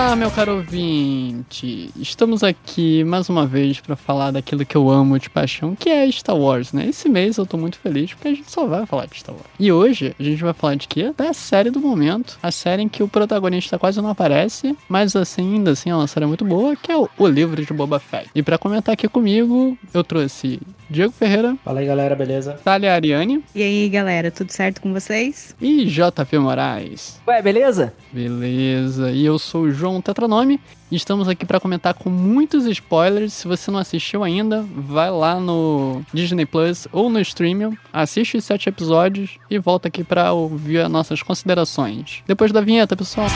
Elementar, meu caro ouvinte, estamos aqui mais uma vez para falar daquilo que eu amo de paixão, que é Star Wars, né? Esse mês eu tô muito feliz porque a gente só vai falar de Star Wars. E hoje a gente vai falar de quê? Da série do momento, a série em que o protagonista quase não aparece, mas assim, ainda assim é uma série muito boa, que é o, o livro de Boba Fett. E para comentar aqui comigo, eu trouxe Diego Ferreira. Fala aí, galera, beleza? Thalia Ariane. E aí, galera, tudo certo com vocês? E JP Moraes. Ué, beleza? Beleza. E eu sou o João Tetranome e estamos aqui para comentar com muitos spoilers. Se você não assistiu ainda, vai lá no Disney Plus ou no Streaming, assiste os sete episódios e volta aqui para ouvir as nossas considerações. Depois da vinheta, pessoal.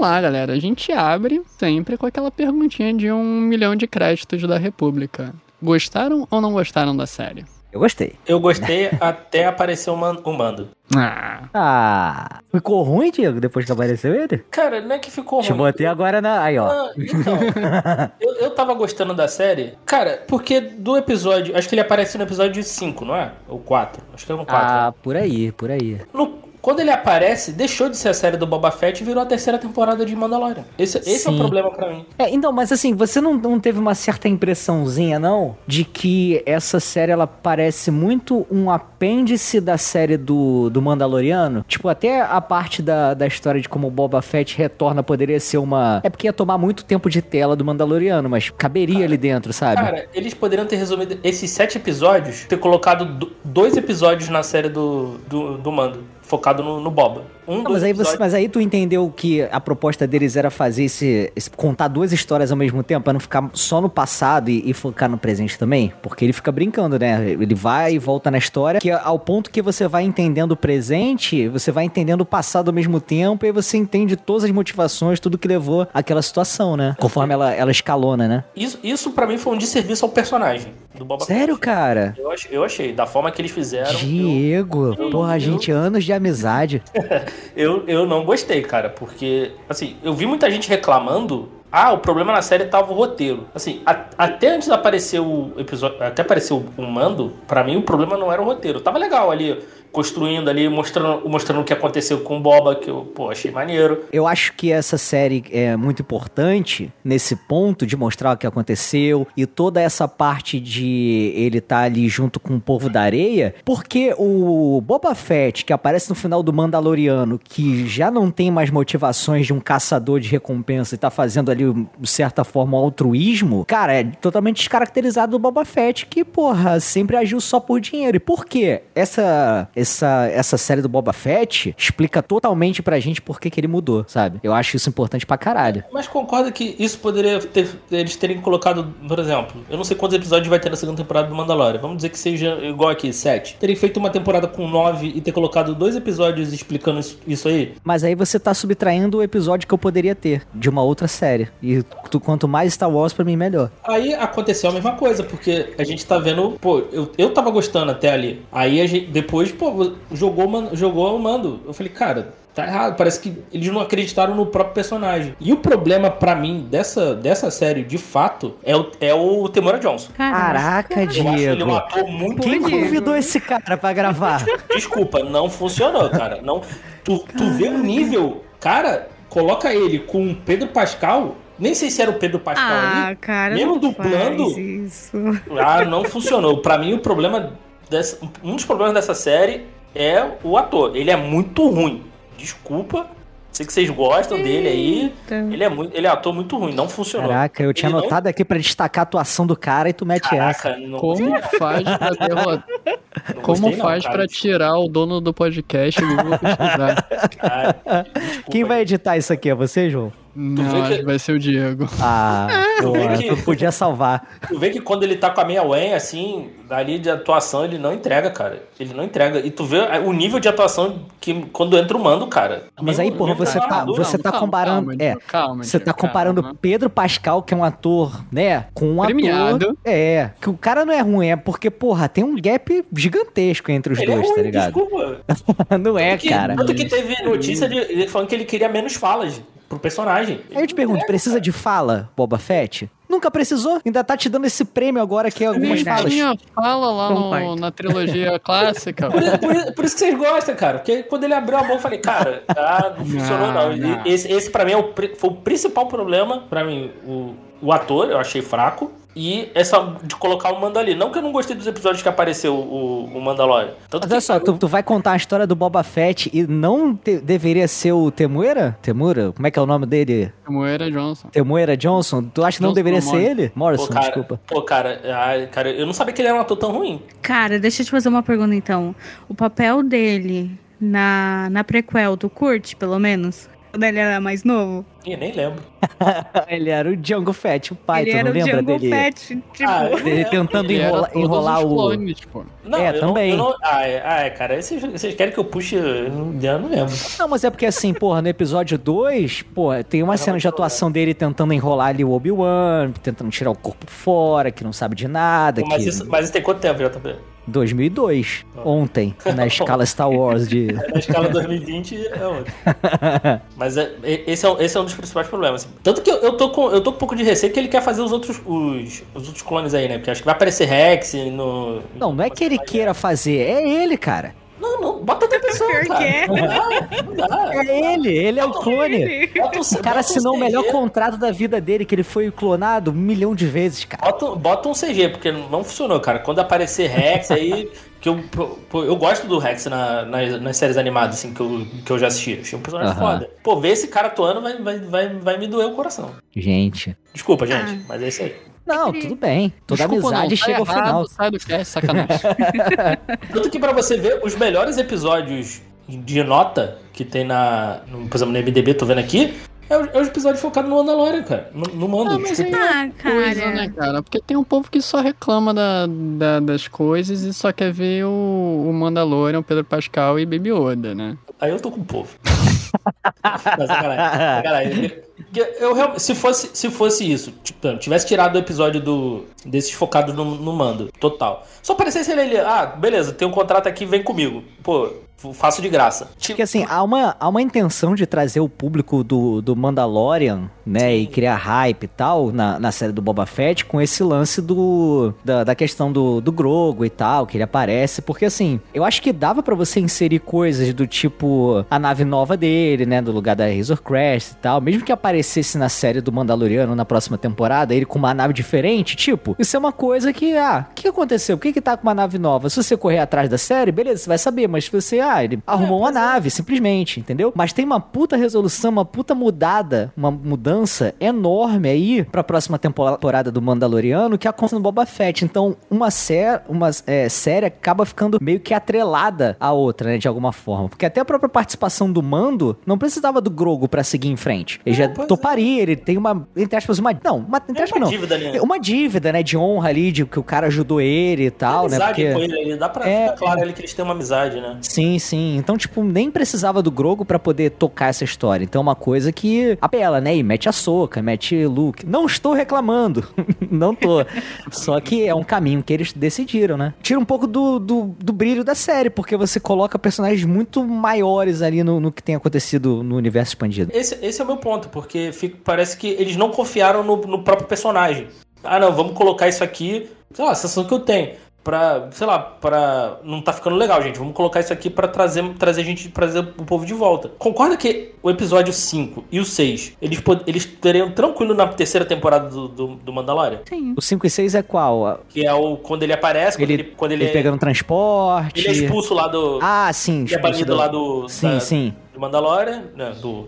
Lá, galera. A gente abre sempre com aquela perguntinha de um milhão de créditos da República. Gostaram ou não gostaram da série? Eu gostei. Eu gostei até aparecer o, man o mando. Ah, Ah, ficou ruim, Diego, depois que apareceu ele? Cara, não é que ficou Te ruim. botei agora na. Aí, ó. Ah, então, eu, eu tava gostando da série, cara, porque do episódio. Acho que ele aparece no episódio 5, não é? Ou 4. Acho que é no 4. Ah, por aí, por aí. No- quando ele aparece, deixou de ser a série do Boba Fett e virou a terceira temporada de Mandalorian. Esse, esse é o problema pra mim. É, então, mas assim, você não, não teve uma certa impressãozinha, não? De que essa série, ela parece muito um apêndice da série do, do Mandaloriano? Tipo, até a parte da, da história de como o Boba Fett retorna poderia ser uma... É porque ia tomar muito tempo de tela do Mandaloriano, mas caberia ali dentro, sabe? Cara, eles poderiam ter resumido esses sete episódios, ter colocado do- dois episódios na série do, do, do Mando, focado no, no Boba. Um, Não, mas aí, você, mas aí tu entendeu que a proposta deles era fazer esse, esse- contar duas histórias ao mesmo tempo, pra não ficar só no passado e, e focar no presente também? Porque ele fica brincando, né? Ele vai e volta na história, que ao ponto que você vai entendendo o presente, você vai entendendo o passado ao mesmo tempo, e aí você entende todas as motivações, tudo que levou àquela situação, né? Conforme ela, ela escalona, né? Isso, isso para mim foi um desserviço ao personagem do Boba Sério, Fett. cara? Eu, eu achei, da forma que eles fizeram, eu, Diego, eu- porra, eu- gente, anos de amizade. eu, eu não gostei, cara, porque, assim, eu vi muita gente reclamando. Ah, o problema na série tava o roteiro. Assim, a- até antes de aparecer o episódio, até aparecer o, mando, pra mim o problema não era o roteiro. Tava legal ali, construindo ali, mostrando, mostrando o que aconteceu com o Boba, que eu, pô, achei maneiro. Eu acho que essa série é muito importante nesse ponto de mostrar o que aconteceu e toda essa parte de ele estar ali junto com o povo da areia, porque o Boba Fett, que aparece no final do Mandaloriano, que já não tem mais motivações de um caçador de recompensa e tá fazendo ali, de certa forma, altruísmo, cara, é totalmente descaracterizado do Boba Fett, que, porra, sempre agiu só por dinheiro. E por quê? Essa, essa, essa série do Boba Fett explica totalmente pra gente por que, que ele mudou, sabe? Eu acho isso importante pra caralho. Mas concorda que isso poderia ter. Eles terem colocado, por exemplo, eu não sei quantos episódios vai ter na segunda temporada do Mandalorian. Vamos dizer que seja igual aqui, sete. Terem feito uma temporada com nove e ter colocado dois episódios explicando isso, isso aí. Mas aí você tá subtraindo o episódio que eu poderia ter de uma outra série. E tu, quanto mais Star Wars, pra mim, melhor. Aí aconteceu a mesma coisa, porque a gente tá vendo, pô, eu, eu tava gostando até ali. Aí a gente, depois, pô, jogou, man- jogou o mando. Eu falei, cara, tá errado. Parece que eles não acreditaram no próprio personagem. E o problema pra mim dessa, dessa série, de fato, é o, é o Temora Johnson. Caraca, Eu acho ele um Diego. ator muito Quem convidou esse cara pra gravar? Desculpa, não funcionou, cara. Não, tu, tu vê o nível. Cara, coloca ele com o Pedro Pascal. Nem sei se era o Pedro Pascal Ah, ali. cara, Mesmo não dublando? isso. Ah, não funcionou. Pra mim, o problema. Dessa, um dos problemas dessa série é o ator. Ele é muito ruim. Desculpa. Sei que vocês gostam dele aí. Eita. Ele é, muito, ele é ator muito ruim. Não funcionou. Caraca, eu tinha Ele não- anotado aqui pra destacar a atuação do cara e tu mete essa. Caraca, não. como faz pra derrotar? Não Como gostei, não, faz pra tirar o dono do podcast pesquisar? Cara, desculpa, Quem vai editar isso aqui? É você, João? Não, vê que- vai ser o Diego. Ah, pô, vê que- tu podia salvar. Tu vê que quando ele tá com a meia Wen, assim, dali de atuação, ele não entrega, cara. Ele não entrega. E tu vê o nível de atuação que quando entra o mando, cara. Mas aí, porra, você tá, você tá Calma, comparando. calma, é, calma, você tá comparando calma. Pedro Pascal, que é um ator, né, com um Premiado. ator. É, que o cara não é ruim, é porque, porra, tem um gap gigantesco entre os Ele é dois, ruim, tá ligado? desculpa. não é, Tanto que- cara. Tanto que teve notícia de ele falando que ele queria menos falas pro personagem. Aí eu te pergunto, precisa de fala, Boba Fett? Nunca precisou. Ainda tá te dando esse prêmio agora que é algumas falas. tinha fala lá no- na trilogia clássica. Por, por- por isso que vocês gostam, cara. Porque quando ele abriu a boca, eu falei, cara, ah, não funcionou não. Não, não. Esse, esse pra mim é o, foi o principal problema. Pra mim, o, o ator, eu achei fraco. E essa de colocar o Mando ali. Não que eu não gostei dos episódios que apareceu o, o Mandalorian. Tanto Mas que olha só, tu, tu vai contar a história do Boba Fett e não te- deveria ser o Temuera? Temura? Como é que é o nome dele? Moeira Johnson. Temuera Johnson? Tu acha que não Johnson deveria ser ele? Morrison, Pô, cara, desculpa. pô, cara, ai, cara, eu não sabia que ele era um ator tão ruim. Cara, deixa eu te fazer uma pergunta então. O papel dele na, na prequel, tu curte, pelo menos? Quando ele era mais novo? Ih, nem lembro. ele era o Django Fett, o pai, ele tu era não o lembra Django dele? Fett, tipo... Ah, Ele tentando Ele enrola- enrolar o. clones, pô. Não, É, eu não- também. eu não, ah, é, ah, é, cara, vocês, vocês querem que eu puxe. Eu não, eu não lembro. Não, mas é porque assim, porra, no episódio 2, pô, tem uma cena de atuação dele tentando enrolar ali o Obi-Wan, tentando tirar o corpo fora, que não sabe de nada. Mas que... isso, mas isso tem quanto tempo, JP? 2002, ontem, na escala Star Wars de. Na escala 2020 é outro. Mas é- esse, é, um- esse é um dos principais problemas. assim. Tanto que eu, eu, tô com, eu tô com um pouco de receio que ele quer fazer os outros, os, os outros clones aí, né? Porque acho que vai aparecer Rex no. Não, não é que ele queira fazer, é ele, cara. Não, não, bota outra pessoa, é. Não dá, não dá. É ele, ele é o clone. Bota um, O cara assinou o melhor contrato da vida dele, que ele foi clonado um milhão de vezes, cara. Bota, bota um CG, porque não funcionou, cara. Quando aparecer Rex aí. Que eu, eu gosto do Rex na, nas, nas séries animadas, assim, que eu, que eu já assisti. Achei um personagem Aham. foda. Pô, ver esse cara atuando vai, vai, vai, vai me doer o coração. Gente. Desculpa, gente, Ah. mas é isso aí. Não, tudo bem. Toda Desculpa, amizade não, tá chega ao errado, final. Sai do cast, sacanagem. Tanto que pra você ver os melhores episódios de nota que tem na. No, por exemplo, no MDB, tô vendo aqui. É o, é o episódio focado no Mandalorian, cara. No, no mando. Ah, mas aí- Ah, coisa, cara. né, cara? Porque tem um povo que só reclama da, da- das coisas e só quer ver o, o Mandalorian, o Pedro Pascal e Baby Yoda, né? Aí eu tô com o povo. Não, sacanagem, sacanagem. Eu, se, fosse, se fosse isso, tipo, tivesse tirado o episódio do, desses focados no, no mando, total. Só aparecesse ele ali, ah, beleza, tem um contrato aqui, vem comigo. Pô, faço de graça. Tipo, Porque assim, há uma, há uma intenção de trazer o público do, do Mandalorian, né, e criar hype e tal na, na série do Boba Fett com esse lance do da, da questão do, do Grogo e tal, que ele aparece, porque assim, eu acho que dava pra você inserir coisas do tipo a nave nova dele, né, do lugar da Razor Crest e tal, mesmo que aparecesse na série do Mandaloriano na próxima temporada, ele com uma nave diferente, tipo, isso é uma coisa que, ah, o que aconteceu? Por que que tá com uma nave nova? Se você correr atrás da série, beleza, você vai saber, mas se você, ah, ele arrumou uma nave, simplesmente, entendeu? Mas tem uma puta resolução, uma puta mudada, uma mudança enorme aí pra próxima temporada do Mandaloriano que acontece no Boba Fett. Então, uma, sé uma é, série acaba ficando meio que atrelada à outra, né, de alguma forma. Porque até a própria participação do Mando não precisava do Grogo pra seguir em frente. Ele É, já pois é. toparia, ele tem uma, entre aspas, uma... Não, uma, entre aspas uma não. dívida ali, né? Uma dívida, né, de honra ali, de que o cara ajudou ele e tal, né, porque... com ele, ali, dá pra É. ficar claro ali que eles têm uma amizade, né? Sim, sim. Então, tipo, nem precisava do Grogo pra poder tocar essa história. Então, é uma coisa que apela, né? E mete a soca, mete Luke. Não estou reclamando. não tô. Só que é um caminho que eles decidiram, né? Tira um pouco do, do, do brilho da série, porque você coloca personagens muito maiores ali no, no que tem acontecido no universo expandido. Esse, esse é o meu ponto, porque fica- parece que eles não confiaram no, no próprio personagem. Ah, não, vamos colocar isso aqui. Sei lá, a sensação que eu tenho. Pra, sei lá, pra. Não tá ficando legal, gente. Vamos colocar isso aqui pra trazer, trazer a gente, trazer o povo de volta. Concorda que o episódio 5 e o 6 eles, eles teriam tranquilo na terceira temporada do, do, do Mandalorian? Sim. O 5 e 6 é qual? Que é o quando ele aparece, quando Ele, ele, quando ele, ele é, pegando transporte. ele é expulso lá do. Ah, sim. ele é expulso banido do- lá do. Sim, da- sim. Do Mandalorian. Né, do,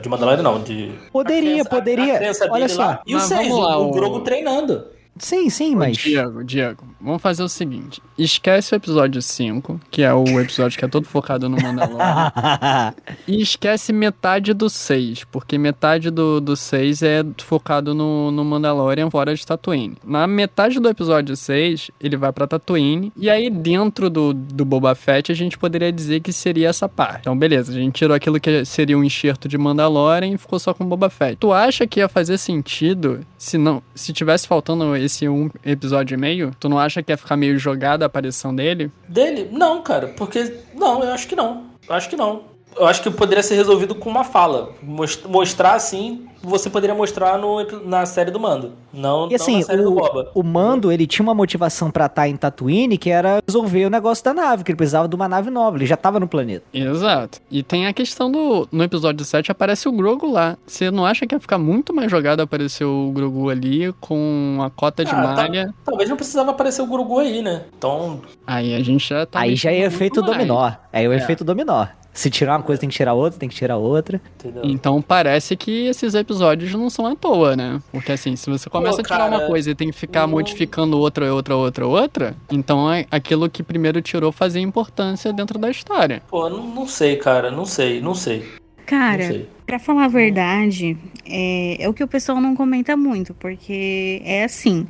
de Mandalorian não, de. Poderia, a crença- poderia. a crença Olha só. lá. E o Mas 6, vamos lá, o, o o- Grogu treinando. Sim, sim, Ô, mas. Diego, Diego, vamos fazer o seguinte: esquece o episódio 5, que é o episódio que é todo focado no Mandalorian, e esquece metade do 6, porque metade do, do 6 é focado no, no Mandalorian fora de Tatooine. Na metade do episódio 6, ele vai pra Tatooine, e aí dentro do, do Boba Fett a gente poderia dizer que seria essa parte. Então, beleza, a gente tirou aquilo que seria um enxerto de Mandalorian e ficou só com Boba Fett. Tu acha que ia fazer sentido se não se tivesse faltando esse um episódio e meio? Tu não acha que ia ficar meio jogada a aparição dele? Dele? Não, cara, porque. Não, eu acho que não. Eu acho que não. Eu acho que poderia ser resolvido com uma fala. Mos- Mostrar assim, você poderia mostrar no, na série do Mando. Não, E assim, não na série do o, Boba. o Mando, ele tinha uma motivação pra estar em Tatooine, que era resolver o negócio da nave, que ele precisava de uma nave nova, ele já tava no planeta. Exato. E tem a questão do. No episódio 7 aparece o Grogu lá. Você não acha que ia ficar muito mais jogado aparecer o Grogu ali com a cota de Ah, tá- malha? Talvez não precisava aparecer o Gurugu aí, né? Então, Aí a gente já tá. Aí já é efeito mais. dominó. Aí é o É. efeito dominó. Se tirar uma coisa, tem que tirar outra, tem que tirar outra. entendeu? Então parece que esses episódios não são à toa, né? Porque assim, se você começa Pô, a tirar uma cara, coisa e tem que ficar não- modificando outra, outra, outra, outra, então é aquilo que primeiro tirou fazia importância dentro da história. Pô, não, não sei, cara. Não sei, não sei. Cara, pra falar a verdade, é, é o que o pessoal não comenta muito, porque é assim.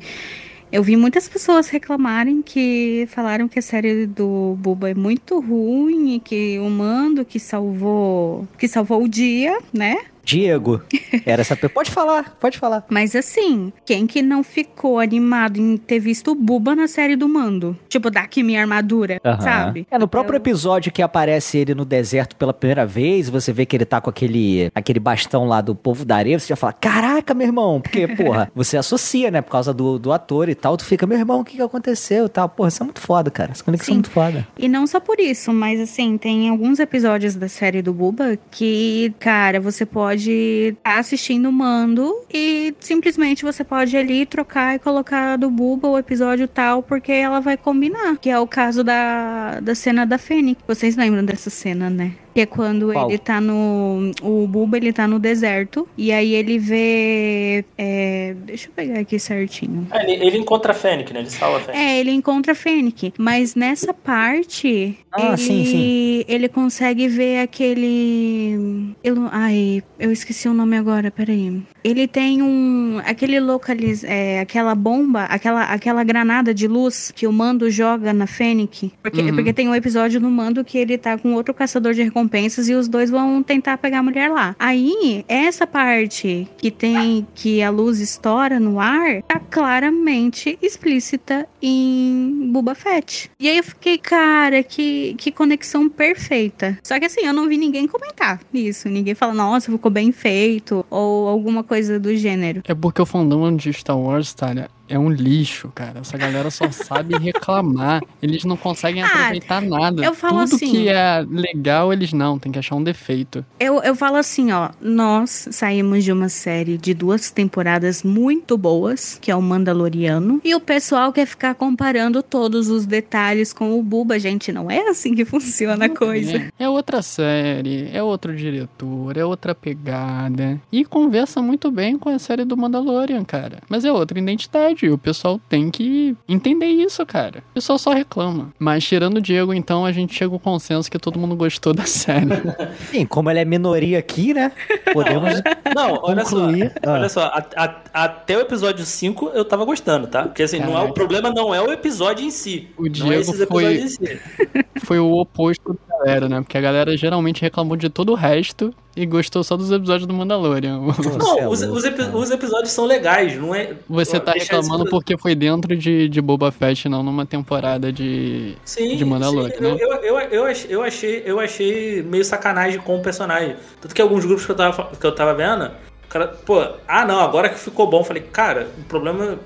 Eu vi muitas pessoas reclamarem que falaram que a série do Buba é muito ruim e que o Mando que salvou, que salvou o dia, né? Diego, era essa. Pode falar, pode falar. Mas assim, quem que não ficou animado em ter visto o Buba na série do Mando? Tipo, dá aqui minha armadura, sabe? É, no próprio Eu- episódio que aparece ele no deserto pela primeira vez, você vê que ele tá com aquele, aquele bastão lá do povo da areia, você já fala, caraca, meu irmão, porque, porra, você associa, né, por causa do, do ator e tal, tu fica, meu irmão, o que que aconteceu e tal. Porra, isso é muito foda, cara, essa conexão é Sim. muito foda. E não só por isso, mas assim, tem alguns episódios da série do Buba que, cara, você pode estar assistindo o Mando e simplesmente você pode ali trocar e colocar do Buba o episódio tal, porque ela vai combinar. Que é o caso da, da cena da Fênix. Vocês lembram dessa cena, né? Que é quando Qual? ele tá no. O Buba ele tá no deserto. E aí ele vê. é, deixa eu pegar aqui certinho. É, ele, ele encontra a Fênix, né? Ele salva a Fênix. É, ele encontra a Fennec, mas nessa parte Ah, ele, sim, sim. ele consegue ver aquele. Eu, ai, eu esqueci o nome agora, peraí. Ele tem um. aquele localiz. É, aquela bomba, aquela, aquela granada de luz que o Mando joga na Fennec. Porque, Uhum. porque tem um episódio no Mando que ele tá com outro caçador de recompensas e os dois vão tentar pegar a mulher lá. Aí, essa parte que tem que a luz estoura no ar tá claramente explícita em Boba Fett. E aí eu fiquei, cara, que, que conexão perfeita. Só que assim, eu não vi ninguém comentar isso. Ninguém fala, nossa, ficou bem feito. Ou alguma coisa do gênero. É porque o fandom de Star Wars, Thalia, é um lixo, cara. Essa galera só sabe reclamar. Eles não conseguem Ah, aproveitar nada. eu falo Tudo assim- que é legal, eles não. Tem que achar um defeito. Eu, eu falo assim, ó. Nós saímos de uma série de duas temporadas muito boas, que é o Mandaloriano. E o pessoal quer ficar comparando todos os detalhes com o Buba. Gente, não é assim que funciona a coisa. É, é outra série, é outro diretor, é outra pegada. E conversa muito bem com a série do Mandalorian, cara. Mas é outra identidade. O pessoal tem que entender isso, cara. O pessoal só reclama. Mas tirando o Diego, então, a gente chega ao consenso que todo mundo gostou da série. Sim, como ela é minoria aqui, né, podemos... Não, olha só. Concluir. Ah. Olha só, a- a- até o episódio 5 eu tava gostando, tá? Porque assim, não é, Caraca. o problema não é o episódio em si. O não é Diego esses foi- si. Foi o oposto da galera, né? Porque a galera geralmente reclamou de todo o resto e gostou só dos episódios do Mandalorian. Você é Não, os, os epi- os episódios são legais, não é. Você tá reclamando isso- porque foi dentro de, de Boba Fett, não numa temporada de. Sim, de Mandalorian, sim. né? Eu, eu, eu, eu, ach- eu achei, eu achei meio sacanagem com o personagem. Tanto que alguns grupos que eu tava, que eu tava vendo, o cara, pô, ah não, agora que ficou bom. Eu falei, cara, o problema.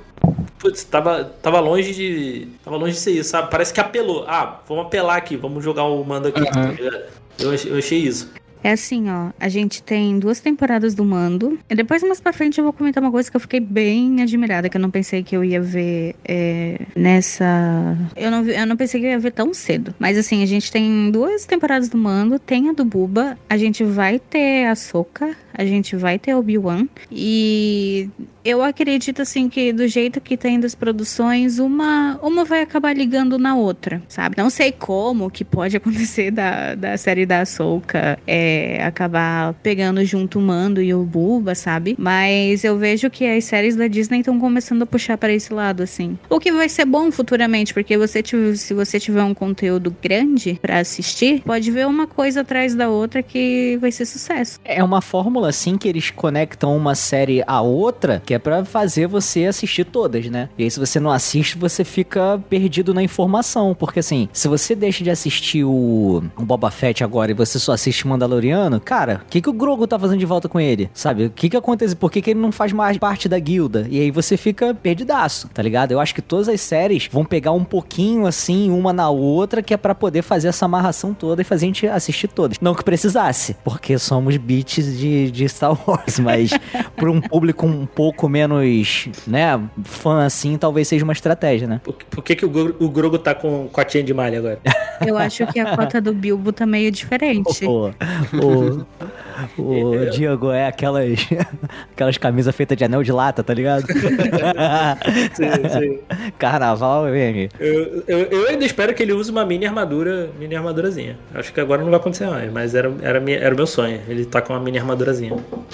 Putz, tava, tava longe de. Tava longe de ser isso, sabe? Parece que apelou. Ah, vamos apelar aqui, vamos jogar o mando aqui. Ligado? eu, achei, eu achei isso. É assim, ó. A gente tem duas temporadas do Mando. E depois, mais pra frente, eu vou comentar uma coisa que eu fiquei bem admirada, que eu não pensei que eu ia ver é, nessa. Eu não, eu não pensei que eu ia ver tão cedo. Mas assim, a gente tem duas temporadas do Mando, tem a do Buba. A gente vai ter a Soca. A gente vai ter Obi-Wan. E eu acredito assim que do jeito que tem das produções, uma, uma vai acabar ligando na outra, sabe? Não sei como que pode acontecer da, da série da Ahsoka é, acabar pegando junto o Mando e o Buba, sabe? Mas eu vejo que as séries da Disney estão começando a puxar para esse lado, assim. O que vai ser bom futuramente, porque você se você tiver um conteúdo grande para assistir, pode ver uma coisa atrás da outra que vai ser sucesso. É uma fórmula assim que eles conectam uma série a outra, que é para fazer você assistir todas, né? E aí se você não assiste, você fica perdido na informação, porque assim, se você deixa de assistir o, o Boba Fett agora e você só assiste Mandaloriano, cara, o que que o Grogu tá fazendo de volta com ele? Sabe? O que que acontece? Por que, que ele não faz mais parte da guilda? E aí você fica perdidaço, tá ligado? Eu acho que todas as séries vão pegar um pouquinho assim, uma na outra, que é para poder fazer essa amarração toda e fazer a gente assistir todas. Não que precisasse, porque somos beats de, de Star Wars, mas para um público um pouco menos, né, fã assim, talvez seja uma estratégia, né? Por, por que, que o, Grogu, o Grogu tá com cotinha de malha agora? Eu acho que a cota do Bilbo tá meio diferente. O, o, o Diego é aquelas, aquelas camisas feitas de anel de lata, tá ligado? sim, sim. Carnaval, vem. Eu, eu, eu, ainda espero que ele use uma mini armadura, mini armadurazinha. Acho que agora não vai acontecer mais, mas era, era, minha, era o meu sonho. Ele tá com uma mini armadurazinha.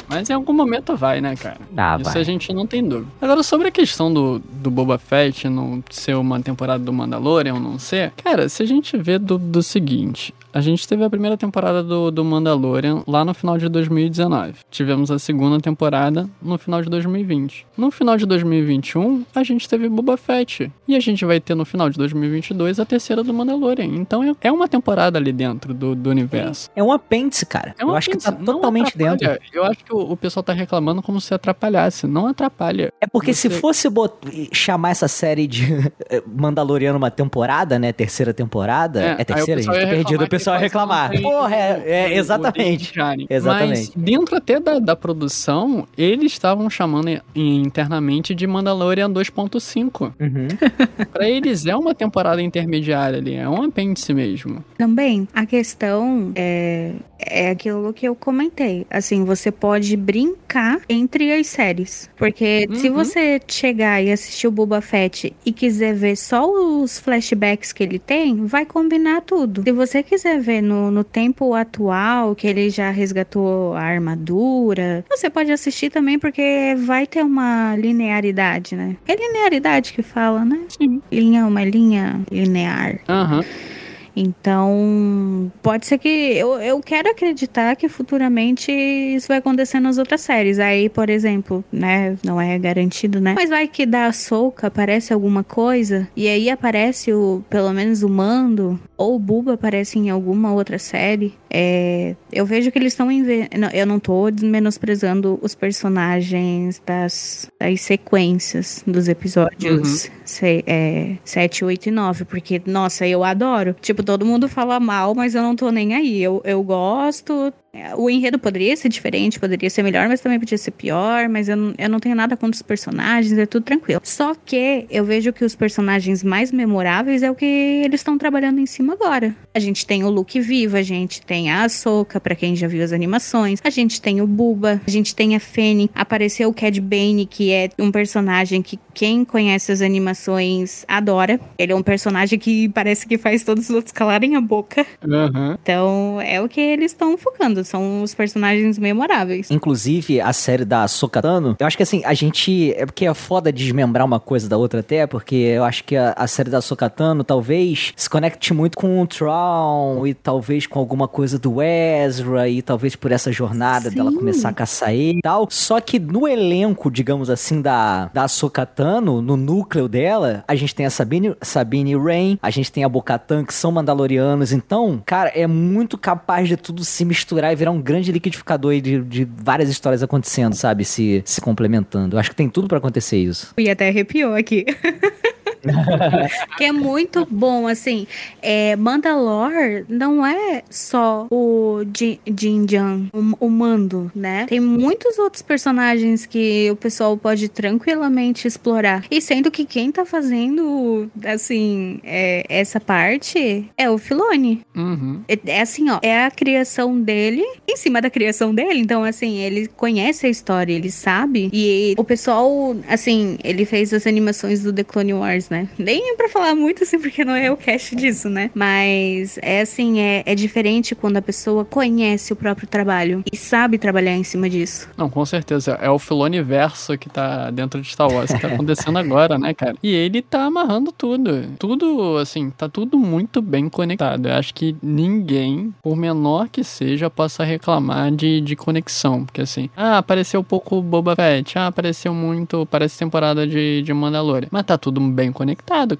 Mas em algum momento vai, né, cara? Ah, Isso vai. a gente não tem dúvida. Agora, sobre a questão do, do Boba Fett não ser uma temporada do Mandalorian ou não ser, cara, se a gente vê do, do seguinte, a gente teve a primeira temporada do, do Mandalorian lá no final de 2019. Tivemos a segunda temporada no final de 2020. No final de 2021, a gente teve Boba Fett. E a gente vai ter no final de 2022 a terceira do Mandalorian. Então é, é uma temporada ali dentro do, do universo. É um apêndice, cara. É um Eu acho que tá apêndice, totalmente dentro. Eu acho que o, o pessoal tá reclamando como se atrapalhasse. Não atrapalha. É porque se Você- fosse bot- chamar essa série de eh, Mandaloriano uma temporada, né? Terceira temporada. É, É, terceira, gente? pessoal ia Tô perdido. O pessoal que reclamar. tem Porra, é, é, exatamente. Jane. Exatamente. Mas dentro até da, da produção, eles estavam chamando internamente de Mandalorian 2.5. Uhum. Pra eles é uma temporada intermediária ali, é um apêndice mesmo. Também, a questão é, é aquilo que eu comentei. Assim, você pode brincar entre as séries. Porque se Uhum. você chegar e assistir o Boba Fett e quiser ver só os flashbacks que ele tem, vai combinar tudo. Se você quiser ver no, no tempo atual, que ele já resgatou a armadura, você pode assistir também, porque vai ter uma linearidade, né? É linearidade que fala, né? Sim. Linha, uma linha linear. Aham. Então, pode ser que. Eu, eu quero acreditar que futuramente isso vai acontecer nas outras séries. Aí, por exemplo, né? Não é garantido, né? Mas vai que da Soca aparece alguma coisa. E aí aparece o. Pelo menos o Mando. Ou o Buba aparece em alguma outra série. É, eu vejo que eles estão. inve- Eu não tô menosprezando os personagens das, das sequências dos episódios se, é, 7, 8 e 9. Porque, nossa, eu adoro. Tipo, todo mundo fala mal, mas eu não tô nem aí. Eu, eu gosto. O enredo poderia ser diferente, poderia ser melhor, mas também podia ser pior. Mas eu, não- eu não tenho nada contra os personagens, é tudo tranquilo. Só que eu vejo que os personagens mais memoráveis é o que eles estão trabalhando em cima agora. A gente tem o Luke vivo, a gente tem a Ahsoka, pra quem já viu as animações. A gente tem o Buba, a gente tem a Fennec. Apareceu o Cad Bane, que é um personagem que quem conhece as animações adora. Ele é um personagem que parece que faz todos os outros calarem a boca. Aham. Então, é o que eles estão focando. São os personagens memoráveis. Inclusive, a série da Sokatano, eu acho que assim, a gente. É porque é foda desmembrar uma coisa da outra até, porque eu acho que a, a série da Sokatano talvez se conecte muito com o Tron e talvez com alguma coisa do Ezra e talvez por essa jornada Sim. dela começar a caçar ele e tal. Só que no elenco, digamos assim, da, da Sokatano, no núcleo dela, a gente tem a Sabine, Sabine Rain, a gente tem a Bocatan, que são mandalorianos. Então, cara, é muito capaz de tudo se misturar e virar um grande liquidificador de, de várias histórias acontecendo, sabe? Se, se complementando. Eu acho que tem tudo pra acontecer isso. E até arrepiou aqui. que é muito bom, assim. É, Mandalore não é só o Jin Jin Jan, o, o mando, né? Tem muitos outros personagens que o pessoal pode tranquilamente explorar. E sendo que quem tá fazendo, assim, é, essa parte é o Filone. Uhum. É, é assim, ó, é a criação dele em cima da criação dele. Então, assim, ele conhece a história, ele sabe. E o pessoal, assim, ele fez as animações do The Clone Wars, né? Nem é pra falar muito, assim, porque não é o cast disso, né? Mas é assim, é, é diferente quando a pessoa conhece o próprio trabalho e sabe trabalhar em cima disso. Não, com certeza. É o Filone verso que tá dentro de Star Wars, que tá acontecendo agora, né, cara? E ele tá amarrando tudo. Tudo, assim, tá tudo muito bem conectado. Eu acho que ninguém, por menor que seja, possa reclamar de, de conexão. Porque assim, ah, apareceu pouco Boba Fett, ah, apareceu muito, parece temporada de, de Mandalorian. Mas tá tudo bem conectado,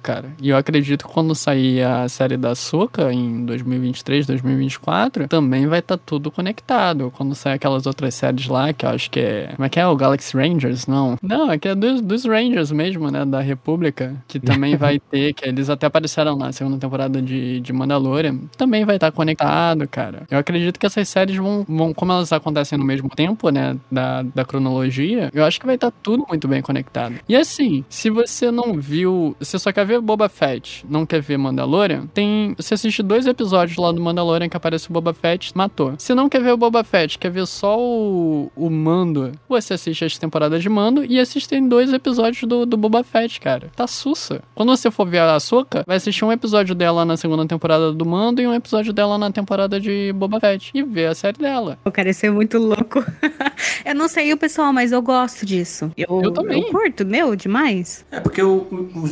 cara. E eu acredito que quando sair a série da Soca em 2023, 2024, também vai estar tá tudo conectado. Quando sair aquelas outras séries lá, que eu acho que é. Como é que é? O Galaxy Rangers? Não. Não, é que é dos, dos Rangers mesmo, né? Da República. Que também vai ter, que eles até apareceram na segunda temporada de, de Mandalorian. Também vai estar tá conectado, cara. Eu acredito que essas séries vão, vão, como elas acontecem no mesmo tempo, né? Da, da cronologia, eu acho que vai estar tá tudo muito bem conectado. E assim, se você não viu. Você só quer ver Boba Fett, não quer ver Mandalorian, tem. Você assiste dois episódios lá do Mandalorian que aparece o Boba Fett, matou. Se não quer ver o Boba Fett, quer ver só o, o Mando, você assiste as temporadas de Mando e assistem dois episódios do, do Boba Fett, cara. Tá sussa. Quando você for ver a Soca, vai assistir um episódio dela na segunda temporada do Mando e um episódio dela na temporada de Boba Fett. E ver a série dela. O cara, isso é muito louco. eu não sei o pessoal, mas eu gosto disso. Eu, Eu também. Eu curto, meu, demais. É, porque o-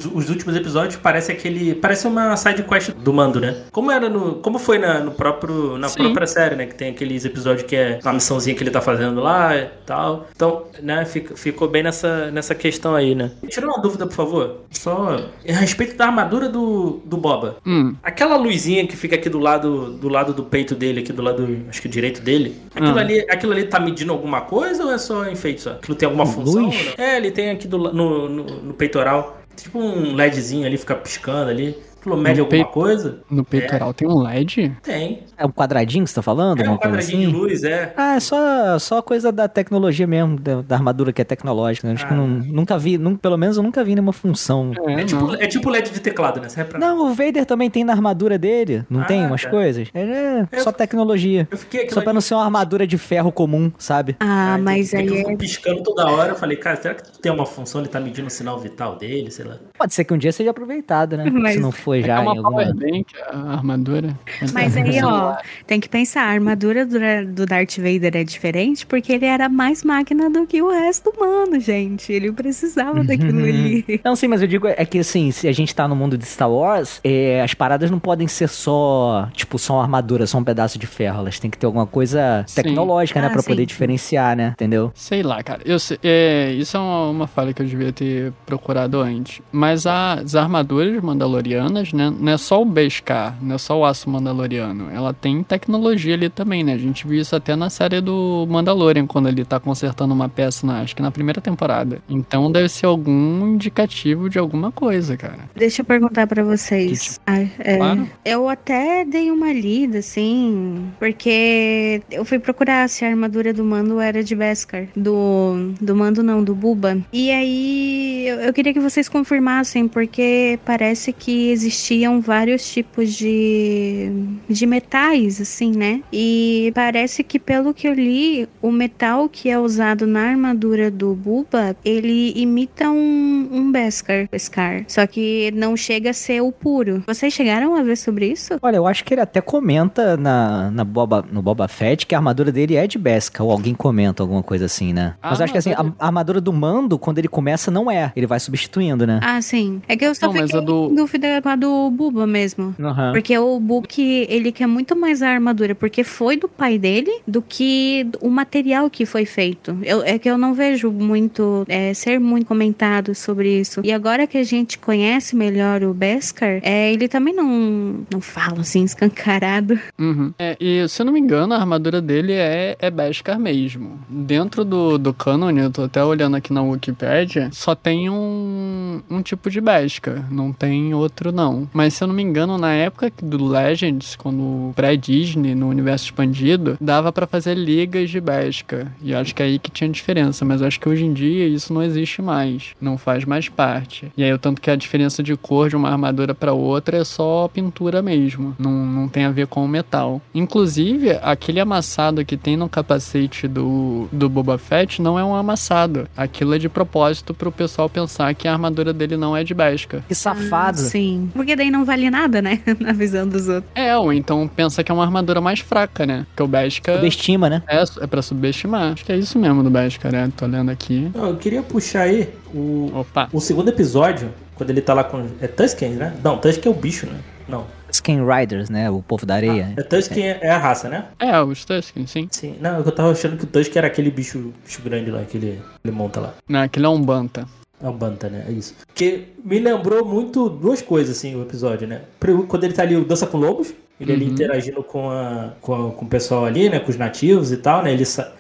os, os últimos episódios parece aquele. Parece uma side quest do mando, né? Como era no. Como foi na, no próprio, na Sim. própria série, né? Que tem aqueles episódios que é uma missãozinha que ele tá fazendo lá e tal. Então, né, fica- ficou bem nessa, nessa questão aí, né? Tira uma dúvida, por favor. Só a respeito da armadura do, do Boba. Hum. Aquela luzinha que fica aqui do lado do lado do peito dele, aqui do lado, acho que direito dele. Aquilo, Ah. ali, aquilo ali tá medindo alguma coisa ou é só enfeite só? Aquilo tem alguma função? Luz? não? É, ele tem aqui do, no, no, no peitoral. Tipo um LEDzinho ali, fica piscando ali. Aquilo mede No alguma coisa? No peitoral tem um LED? Tem. É um quadradinho que você tá falando? É um quadradinho assim? de luz, é. Ah, é só, só coisa da tecnologia mesmo, da, da armadura que é tecnológica. né? Acho que Ah. não, nunca vi, nun- pelo menos eu nunca vi nenhuma função. É, É tipo, não. é tipo LED de teclado, né? Pra Não, o Vader também tem na armadura dele, não Ah, tem umas tá. coisas? É Eu- só tecnologia. Eu Só pra ali- não ser uma armadura de ferro comum, sabe? Ah, Aí, mas é que eu aí fico é. piscando toda hora. Eu falei, cara, será que tem uma função? Ele tá medindo o sinal vital dele, sei lá. Pode ser que um dia seja aproveitado, né? Mas- Se não for É já uma em alguma... powerbank, a armadura. Mas aí, ó, tem que pensar, a armadura do, Darth Vader é diferente porque ele era mais máquina do que o resto humano, gente. Ele precisava daquilo ali. Não, sim, mas eu digo é que assim, se a gente tá no mundo de Star Wars, é, as paradas não podem ser só, tipo, só uma armadura, só um pedaço de ferro. Elas têm que ter alguma coisa Sim. tecnológica, né? Ah, Pra sim. poder diferenciar, né? Entendeu? Sei lá, cara. Eu sei- é, isso é uma, uma falha que eu devia ter procurado antes. Mas as armaduras mandalorianas, né? Não é só o Beskar, não é só o aço mandaloriano. Ela tem tecnologia ali também, né? A gente viu isso até na série do Mandalorian, quando ele tá consertando uma peça, na, acho que na primeira temporada. Então deve ser algum indicativo de alguma coisa, cara. Deixa eu perguntar pra vocês. Ah, é, Claro. eu até dei uma lida, assim, porque eu fui procurar se a armadura do Mando era de Beskar. Do, do Mando não, do Buba. E aí eu, eu queria que vocês confirmassem, porque parece que existiam vários tipos de, de metais, assim, né? E parece que, pelo que eu li, o metal que é usado na armadura do Buba, ele imita um, um Beskar, Beskar. Só que não chega a ser o puro. Vocês chegaram a ver sobre isso? Olha, eu acho que ele até comenta na, na Boba, no Boba Fett que a armadura dele é de Beskar, ou alguém comenta alguma coisa assim, né? A Mas eu acho que assim, a, armadura- a armadura do Mando, quando ele começa, não é. Ele vai substituindo, né? Ah, sim. É que eu só Não, mas fiquei a do- em dúvida com a do Buba mesmo. Aham. Porque o Book, ele quer muito mais a armadura, porque foi do pai dele, do que o material que foi feito. Eu- é que eu não vejo muito, é, ser muito comentado sobre isso. E agora que a gente conhece melhor o Beskar, é, ele também não, não fala assim, escancarado. Uhum. É, e se eu não me engano, a armadura dele é, é Beskar mesmo. Dentro do, do canon, eu tô até olhando aqui na Wikipedia, só tem um, um tipo de Beskar, não tem outro não. Mas se eu não me engano, na época do Legends, quando pré-Disney, no universo expandido, dava pra fazer ligas de Beskar. E acho que é aí que tinha diferença, mas acho que hoje em dia isso não existe mais, não faz mais parte. E aí o tanto que a diferença de cor de uma armadura pra outra é só pintura mesmo, não, não tem a ver com o metal. Inclusive, aquele amassado que tem no capacete do, do Boba Fett não é um amassado. Aquilo é de propósito pro pessoal pensar que a armadura dele não é de Beskar. Que safado. Sim. Porque daí não vale nada, né? Na visão dos outros. É, ou então pensa que é uma armadura mais fraca, né? Porque o Beskar Subestima, né? é, é pra subestimar. Acho que é isso mesmo do Beskar, né? Tô lendo aqui. Eu queria puxar aí o, Opa. o segundo episódio, quando ele tá lá com. É Tusken, né? Não, Tusken é o bicho, né? Não. Skin Riders, né? O povo da areia. É Tusken é. é a raça, né? É, os Tusken, sim. Sim. Não, eu tava achando que o Tusken era aquele bicho, bicho grande lá que ele, ele monta lá. Não, aquele é um Banta. É um Banta, né? É isso. Porque me lembrou muito duas coisas, assim, o episódio, né? Quando ele tá ali, o Dança com Lobos, ele ali Uhum. interagindo com, a, com, a- com o pessoal ali, né? Com os nativos e tal, né? Ele sa...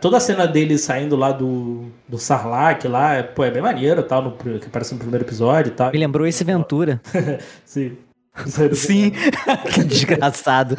Toda a cena dele saindo lá do, do Sarlacc lá, é, pô, é bem maneiro tal, no, que aparece no primeiro episódio e tal. Me lembrou esse Ventura. Sim. Sim. que desgraçado.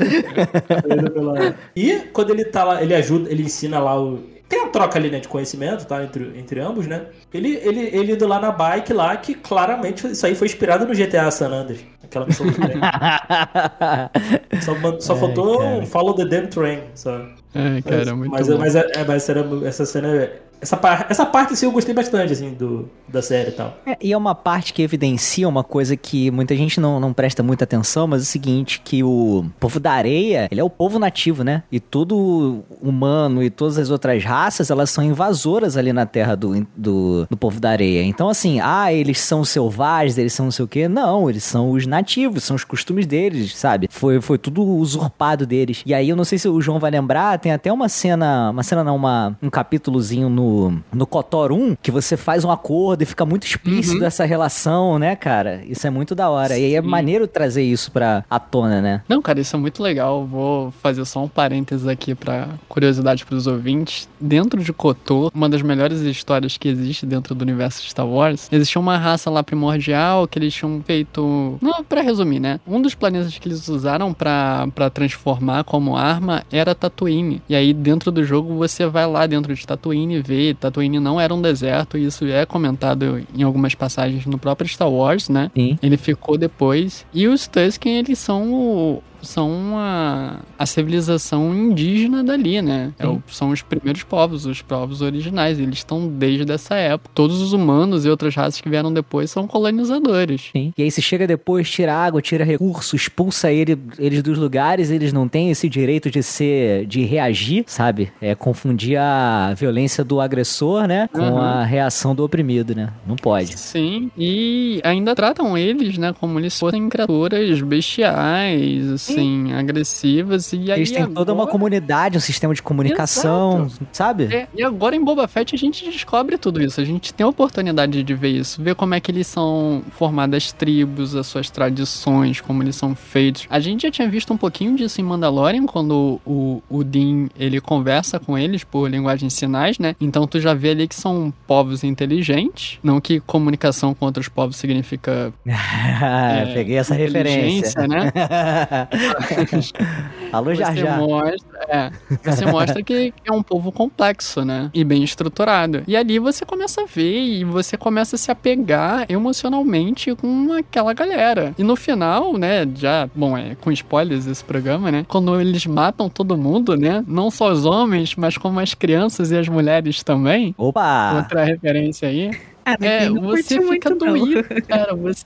E quando ele tá lá, ele ajuda, ele ensina lá o. Tem uma troca ali, né, de conhecimento, tá? Entre, entre ambos, né? Ele, ele, ele indo lá na bike lá, que claramente isso aí foi inspirado no GTA San Andreas. Aquela missão do trem. Só, só Ai, faltou cara. um Follow the Damn Train, sabe? É, cara, mas, muito mas, bom. mas, é- é, mas era- essa cena. Essa, par, essa parte assim, eu gostei bastante, assim, do, da série e tal. É, e é uma parte que evidencia uma coisa que muita gente não, não presta muita atenção, mas é o seguinte, que o povo da areia, ele é o povo nativo, né? E todo humano e todas as outras raças, elas são invasoras ali na terra do, do, do povo da areia. Então, assim, ah, eles são selvagens, eles são não sei o quê. Não, eles são os nativos, são os costumes deles, sabe? Foi, foi tudo usurpado deles. E aí, eu não sei se o João vai lembrar, tem até uma cena, uma cena não, uma, um capítulozinho no, no Kotor 1, que você faz um acordo e fica muito explícito essa relação, né, cara? Isso é muito da hora. E aí é Sim. maneiro trazer isso pra à tona, né? Não, cara, isso é muito legal. Vou fazer só um parênteses aqui pra curiosidade pros ouvintes. Dentro de Kotor, uma das melhores histórias que existe dentro do universo de Star Wars, existia uma raça lá primordial que eles tinham feito. Não, pra resumir, né? Um dos planetas que eles usaram pra pra transformar como arma era Tatooine. E aí, dentro do jogo, você vai lá dentro de Tatooine e vê. Tatooine não era um deserto, e isso é comentado em algumas passagens no próprio Star Wars, né? Sim. Ele ficou depois. E os Tusken, eles são o- são a, a civilização indígena dali, né? É o- são os primeiros povos, os povos originais. Eles estão desde essa época. Todos os humanos e outras raças que vieram depois são colonizadores. Sim. E aí se chega depois, tira água, tira recursos, expulsa ele, eles dos lugares, eles não têm esse direito de ser, de reagir, sabe? É confundir a violência do agressor, né, com Uhum. a reação do oprimido, né? Não pode. Sim, e ainda tratam eles, né, como eles fossem criaturas bestiais, assim, agressivas. E Eles têm toda uma agora- comunidade, um sistema de comunicação, sabe? É, e agora em Boba Fett a gente descobre tudo isso. A gente tem a oportunidade de ver isso, ver como é que eles são formadas tribos, as suas tradições, como eles são feitos. A gente já tinha visto um pouquinho disso em Mandalorian, quando o, o Dean ele conversa com eles por linguagem de sinais, né? Então tu já vê ali que são povos inteligentes, não que comunicação com outros povos significa É, Peguei essa referência. né? Alô, Jar Você Jar. mostra, é, você mostra que que é um povo complexo, né? E bem estruturado. E ali você começa a ver e você começa a se apegar emocionalmente com aquela galera. E no final, né, já, bom, é com spoilers esse programa, né? Quando eles matam todo mundo, né? Não só os homens, mas como as crianças e as mulheres também. Opa! Outra referência aí. Ah, mas É, você fica não. doído, cara. Você,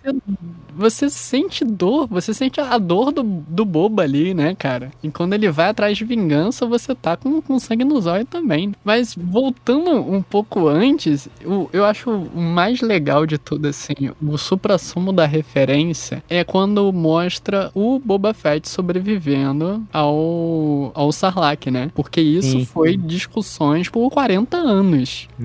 você sente dor, você sente a dor do, do bobo ali, né, cara? E quando ele vai atrás de vingança, você tá com, com sangue nos olhos também. Mas voltando um pouco antes, eu, eu acho o mais legal de tudo, assim, o supra-sumo da referência é quando mostra o Boba Fett sobrevivendo ao, ao Sarlacc, né? Porque isso Sim. foi discussões por 40 anos.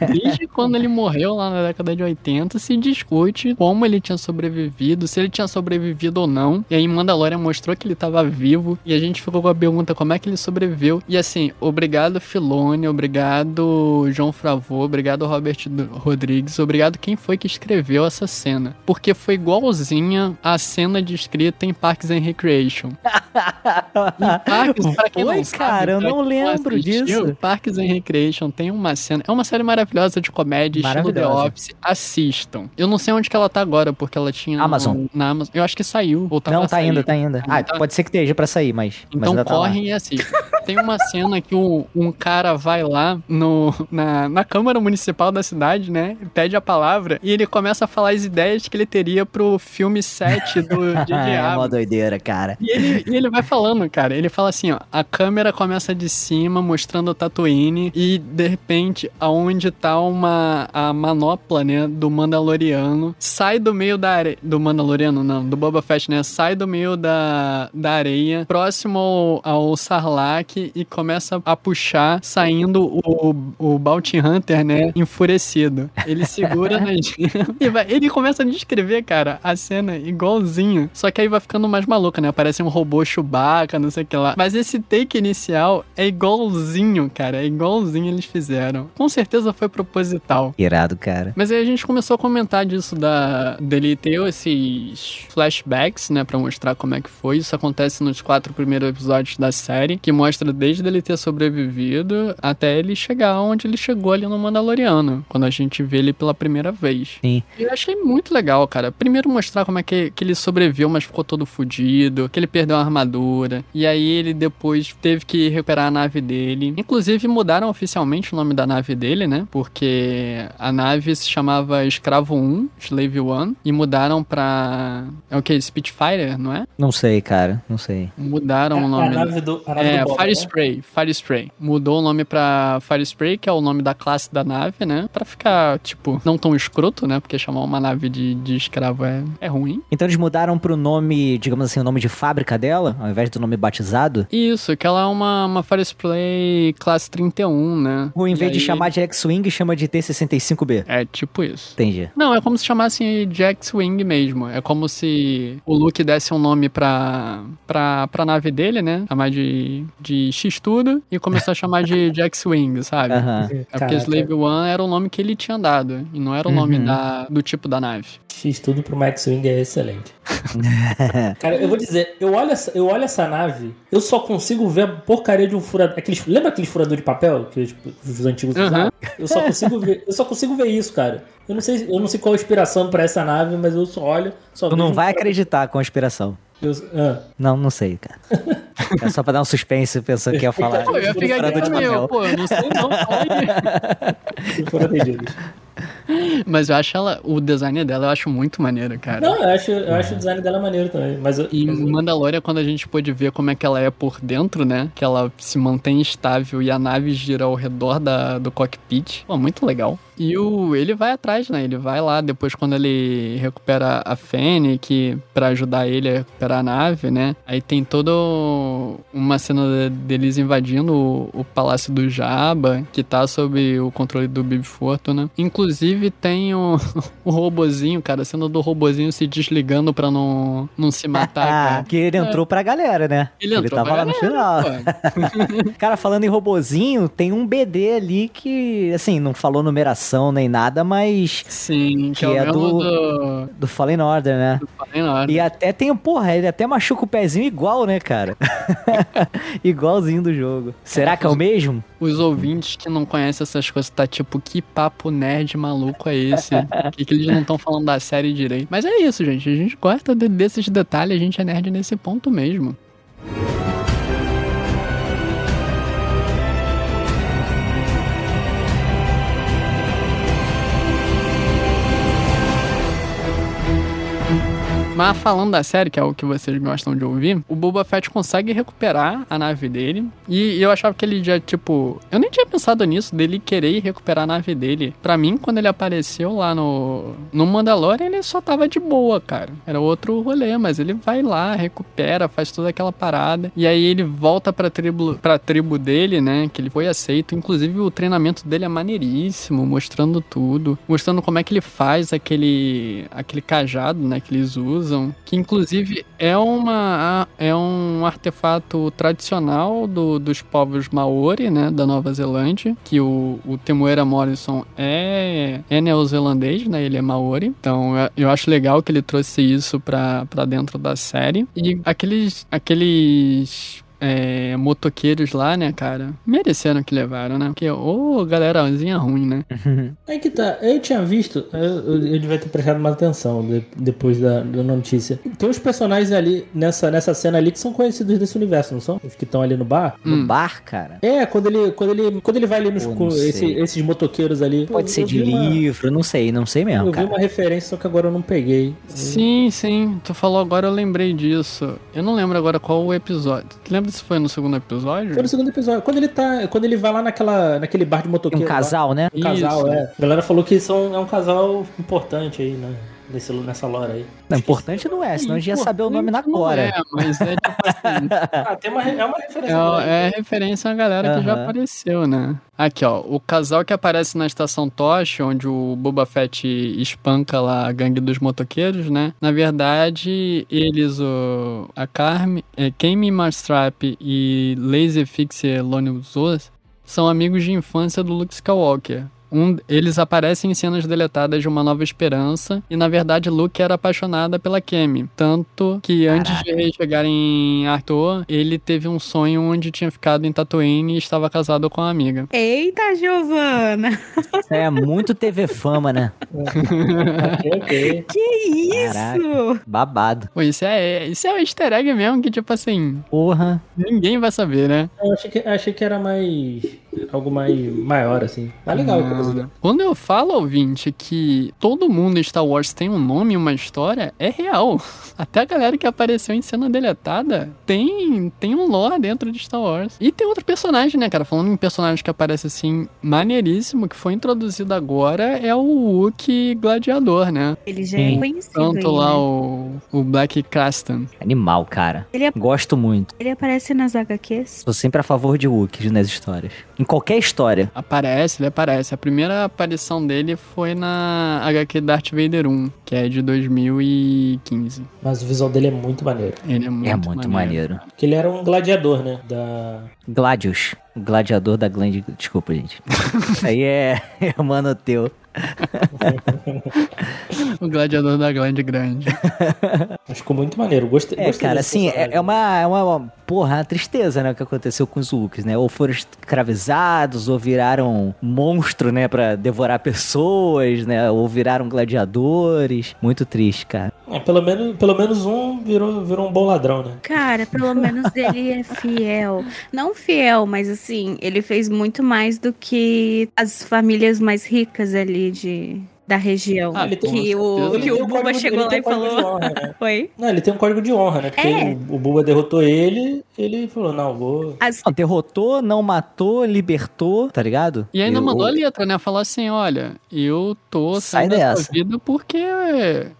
Desde quando ele morreu lá na década de 80, se discute como ele tinha sobrevivido, se ele tinha sobrevivido ou não. E aí Mandalorian mostrou que ele tava vivo. E a gente ficou com a pergunta como é que ele sobreviveu. E assim, obrigado Filone, obrigado João Favreau, obrigado Robert Rodrigues, obrigado quem foi que escreveu essa cena. Porque foi igualzinha a cena descrita em Parks and Recreation. Em Parks, pra quem Foi, não sabe, cara, eu não lembro assistiu, disso. Parks and Recreation tem uma cena. É uma série maravilhosa de comédia, estilo The Maravilhosa. Office. Assistam. Eu não sei onde que ela tá agora, porque ela tinha. no- Amazon. na Amazon. Eu acho que saiu. Ou tá Não, tá sair. indo, tá indo. Ah, Tá. pode ser que esteja pra sair, mas. mas Então ainda tá correm e assistam. Tem uma cena que o- um cara vai lá no, na, na Câmara Municipal da cidade, né? Pede a palavra e ele começa a falar as ideias que ele teria pro filme 7 do J.J. é uma doideira, cara. E ele, e ele vai falando, cara. Ele fala assim, ó. A câmera começa de cima, mostrando o Tatooine. E, de repente, aonde tá uma... A manopla, né? Do Mandaloriano. Sai do meio da areia... Do Mandaloriano, não. Do Boba Fett, né? Sai do meio da, da areia. Próximo ao, ao Sarlacc. E começa a puxar, saindo o, o Bounty Hunter, né? Enfurecido. Ele segura nas... e vai- ele começa a descrever, cara, a cena igualzinho. Só que aí vai ficando mais maluca, né? Parece um robô Chewbacca, não sei o que lá. Mas esse take inicial é igualzinho, cara. É igualzinho eles fizeram. Com certeza foi proposital. Irado, cara. Mas aí a gente começou a comentar disso da dele ter esses flashbacks, né, Pra mostrar como é que foi. Isso acontece nos quatro primeiros episódios da série, que mostra desde ele ter sobrevivido até ele chegar onde ele chegou ali no Mandaloriano, quando a gente vê ele pela primeira vez. Sim. E eu achei muito legal, cara. Primeiro mostrar como é que, que ele sobreviveu, mas ficou todo fudido, que ele perdeu a armadura. E aí ele depois teve que recuperar a nave dele. Inclusive mudaram oficialmente o nome da nave dele, né? Porque a nave se chamava Escravo 1, Slave 1, e mudaram pra. É o que? Spitfire, não é? Não sei, cara. Não sei. Mudaram o a nome. nave do, a nave É, do Boba, Fire né? Spray, Fire Spray. Mudou o nome pra Fire Spray, que é o nome da classe da nave, né? Pra ficar, tipo, não tão escroto, né? Porque chamar uma nave de, de escravo é, é ruim. Então eles mudaram pro nome, digamos assim, o nome de fábrica dela, ao invés do nome batizado? Isso, que ela é uma, uma Fire Spray classe 31, né? Ou em E vez de aí- chamar de X-Wing, chama de T-65B? É tipo isso. Entendi. Não, é como se chamasse de X-Wing mesmo. É como se o Luke desse um nome pra, pra, pra nave dele, né? Chamar de, de X-Tudo e começou a chamar de, de X-Wing, sabe? É porque Caraca, Slave One era o nome que ele tinha dado, e não era o nome Uhum. da, do tipo da nave. X tudo pro Max Wing é excelente. Cara, eu vou dizer, eu olho, essa, eu olho essa nave, eu só consigo ver a porcaria de um furador. Aqueles, lembra aquele furador de papel que tipo, os antigos Uhum. usavam? Eu só consigo ver, eu só consigo ver isso, cara. Eu não sei, eu não sei qual a inspiração pra essa nave, mas eu só olho, só Tu não vejo um vai furador- acreditar com a inspiração. eu- ah. Não, não sei, cara. É só pra dar um suspense, pensando que ia falar. Pô, eu ia ficar furador aqui de também, papel. eu, pô, eu não sei não, atendidos. Mas eu acho ela, o design dela eu acho muito maneiro, cara. Não, eu acho, eu acho o design dela maneiro também. Mas eu, E mas eu- Mandalorian, quando a gente pôde ver como é que ela é por dentro, né? Que ela se mantém estável e a nave gira ao redor da, do cockpit. Pô, muito legal. E o, ele vai atrás, né? Ele vai lá depois quando ele recupera a Fennec pra ajudar ele a recuperar a nave, né? Aí tem uma cena de- deles invadindo o, o palácio do Jabba, que tá sob o controle do Bib Fortuna. Inclusive tem o, o robozinho, cara, a cena do robozinho se desligando pra não, não se matar, Ah, cara. que ele entrou pra galera, né? Ele entrou tava lá no final. galera. Cara, falando em robozinho, tem um BD ali que, assim, não falou numeração nem nada, mas Sim, que, Que é é do- do... do Fallen Order, né? do Fallen Order. E até tem, porra, ele até machuca o pezinho igual, né, cara? Igualzinho do jogo. Será que é o mesmo? Os ouvintes que não conhecem essas coisas tá tipo, que papo nerd maluco é esse? que, que eles não estão falando da série direito? Mas é isso, gente. A gente gosta de- desses detalhes, a gente é nerd nesse ponto mesmo. Mas falando da série, que é o que vocês gostam de ouvir, o Boba Fett consegue recuperar a nave dele. E eu achava que ele já, tipo. Eu nem tinha pensado nisso, dele querer recuperar a nave dele. Pra mim, quando ele apareceu lá no, no Mandalorian, ele só tava de boa, cara. Era outro rolê, mas ele vai lá, recupera, faz toda aquela parada. E aí ele volta pra tribo, pra tribo dele, né? Que ele foi aceito. Inclusive, o treinamento dele é maneiríssimo, mostrando tudo. Mostrando como é que ele faz aquele, aquele cajado, né? Que eles usam. Que inclusive é uma é um artefato tradicional do, dos povos Maori, né? Da Nova Zelândia. Que o, o Temuera Morrison é, é neozelandês, né? Ele é Maori. Então eu- eu acho legal que ele trouxe isso pra dentro da série. E aqueles. aqueles é, motoqueiros lá, né, cara? Mereceram que levaram, né? Porque, ô, galerazinha ruim, né? Aí que tá, eu tinha visto, eu, eu, eu devia ter prestado mais atenção de- depois da, da notícia. Tem uns personagens ali nessa, nessa cena ali que são conhecidos desse universo, não são? Os que estão ali no bar. No Hum. bar, cara. É, quando ele, quando ele, quando ele vai ali nos, com esse- esses motoqueiros ali. Pode eu- ser eu de vi uma- livro, não sei, não sei mesmo, Eu vi cara. uma referência, só que agora eu não peguei. Sim, sim. Tu falou agora, eu lembrei disso. Eu não lembro agora qual o episódio. Tu lembra se foi no segundo episódio? Foi no segundo episódio. Quando ele tá. Quando ele vai lá naquela, naquele bar de motoqueiro. um lá, casal, né? um casal, Isso. é. A galera falou que são, é um casal importante aí, né? Nesse, nessa lore aí. Não, importante não é, senão a gente ia saber o nome na hora. É, mas é tipo assim. Ah, tem uma, é uma referência. É, é referência a galera que já apareceu, né? Aqui, ó. O casal que aparece na estação Tosh, onde o Boba Fett espanca lá a gangue dos motoqueiros, né? Na verdade, eles, o, a Carme, é, Kami Marstrap e Lazy Fixer Lonuzos são amigos de infância do Luke Skywalker. Um, eles aparecem em cenas deletadas de Uma Nova Esperança e, na verdade, Luke era apaixonada pela Kemi. Tanto que antes de eles chegarem em Arthur, ele teve um sonho onde tinha ficado em Tatooine e estava casado com a amiga. Eita, Giovana! É muito TV fama, né? Ok, ok. Que isso? Caraca. Babado. Pô, isso é, isso é um easter egg mesmo que, tipo assim, Porra. ninguém vai saber, né? Eu achei que, achei que era mais. Algo mais maior, assim. Mas legal, não. Quando eu falo, ouvinte, que todo mundo em Star Wars tem um nome e uma história, é real. Até a galera que apareceu em cena deletada tem, tem um lore dentro de Star Wars. E tem outro personagem, né, cara? Falando em personagem que aparece assim, maneiríssimo, que foi introduzido agora, é o Wookiee Gladiador, né? Ele já é Sim. conhecido. Tanto aí, lá né? o, o Black Castan. Animal, cara. Ele, Gosto muito. ele aparece nas HQs. Sou sempre a favor de Wookiees nas histórias. Em qualquer história. Aparece, ele aparece. A primeira aparição dele foi na HQ Darth Vader 1, que é de 2015. Mas o visual dele é muito maneiro. Ele é muito, é muito maneiro. Porque ele era um gladiador, né? Da. Gladius. O gladiador da Glande. Desculpa, gente. Isso aí é, é mano teu. O gladiador da Glande Grande. Mas ficou muito maneiro. Gostei. É, gostei cara, assim, é, é uma, é uma- porra, uma tristeza, né, o que aconteceu com os Wookiees, né? Ou foram escravizados, ou viraram monstro, né, pra devorar pessoas, né? Ou viraram gladiadores. Muito triste, cara. É, pelo, menos, pelo menos um virou, virou um bom ladrão, né? Cara, pelo menos ele é fiel. Não fiel, mas assim, ele fez muito mais do que as famílias mais ricas ali de, da região. Ah, ele tem- que o, que o um Buba código- chegou lá e falou. honra, né? Foi? Não, ele tem um código de honra, né? Porque É. o, o Buba derrotou ele, ele falou, não, vou... As, Não, derrotou, não matou, libertou, tá ligado? E ainda Eu- mandou a letra, né? Falou assim: olha, eu tô Sai saindo dessa dessa. vida porque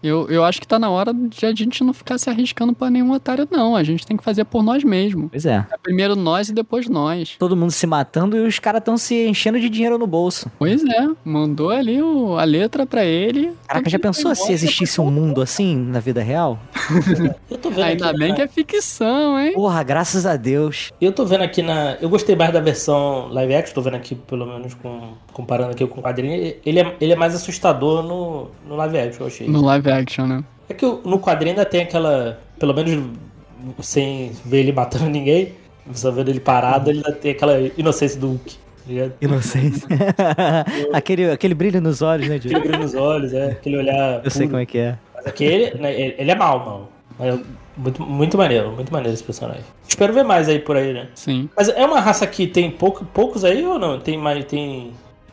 eu, eu acho que tá na hora de a gente não ficar se arriscando pra nenhum otário, não. A gente tem que fazer por nós mesmos. Pois é. É primeiro nós e depois nós. Todo mundo se matando e os caras tão se enchendo de dinheiro no bolso. Pois é, mandou ali o- a letra pra ele. Caraca, já pensou se existisse um mundo assim na vida real? Eu tô vendo Ainda aqui bem na- que é ficção, hein? Porra, graças a Deus. Eu tô vendo aqui na... Eu gostei mais da versão live action, tô vendo aqui, pelo menos, com... comparando aqui com o quadrinho. Ele é, ele é mais assustador no, no live action, eu achei. No live action, né? É que no quadrinho ainda tem aquela... Pelo menos sem ver ele matando ninguém, só vendo ele parado, ele ainda tem aquela inocência do Hulk. Ligado? Inocência. aquele, aquele brilho nos olhos, né, Aquele Diego? brilho nos olhos, é, aquele olhar. Eu sei puro. como é que é. Mas aquele, né, ele, é mal, mal. Mas é muito, muito maneiro, muito maneiro esse personagem. Espero ver mais aí por aí, né? Sim. Mas é uma raça que tem pouco, poucos aí ou não? Tem mais. Tem.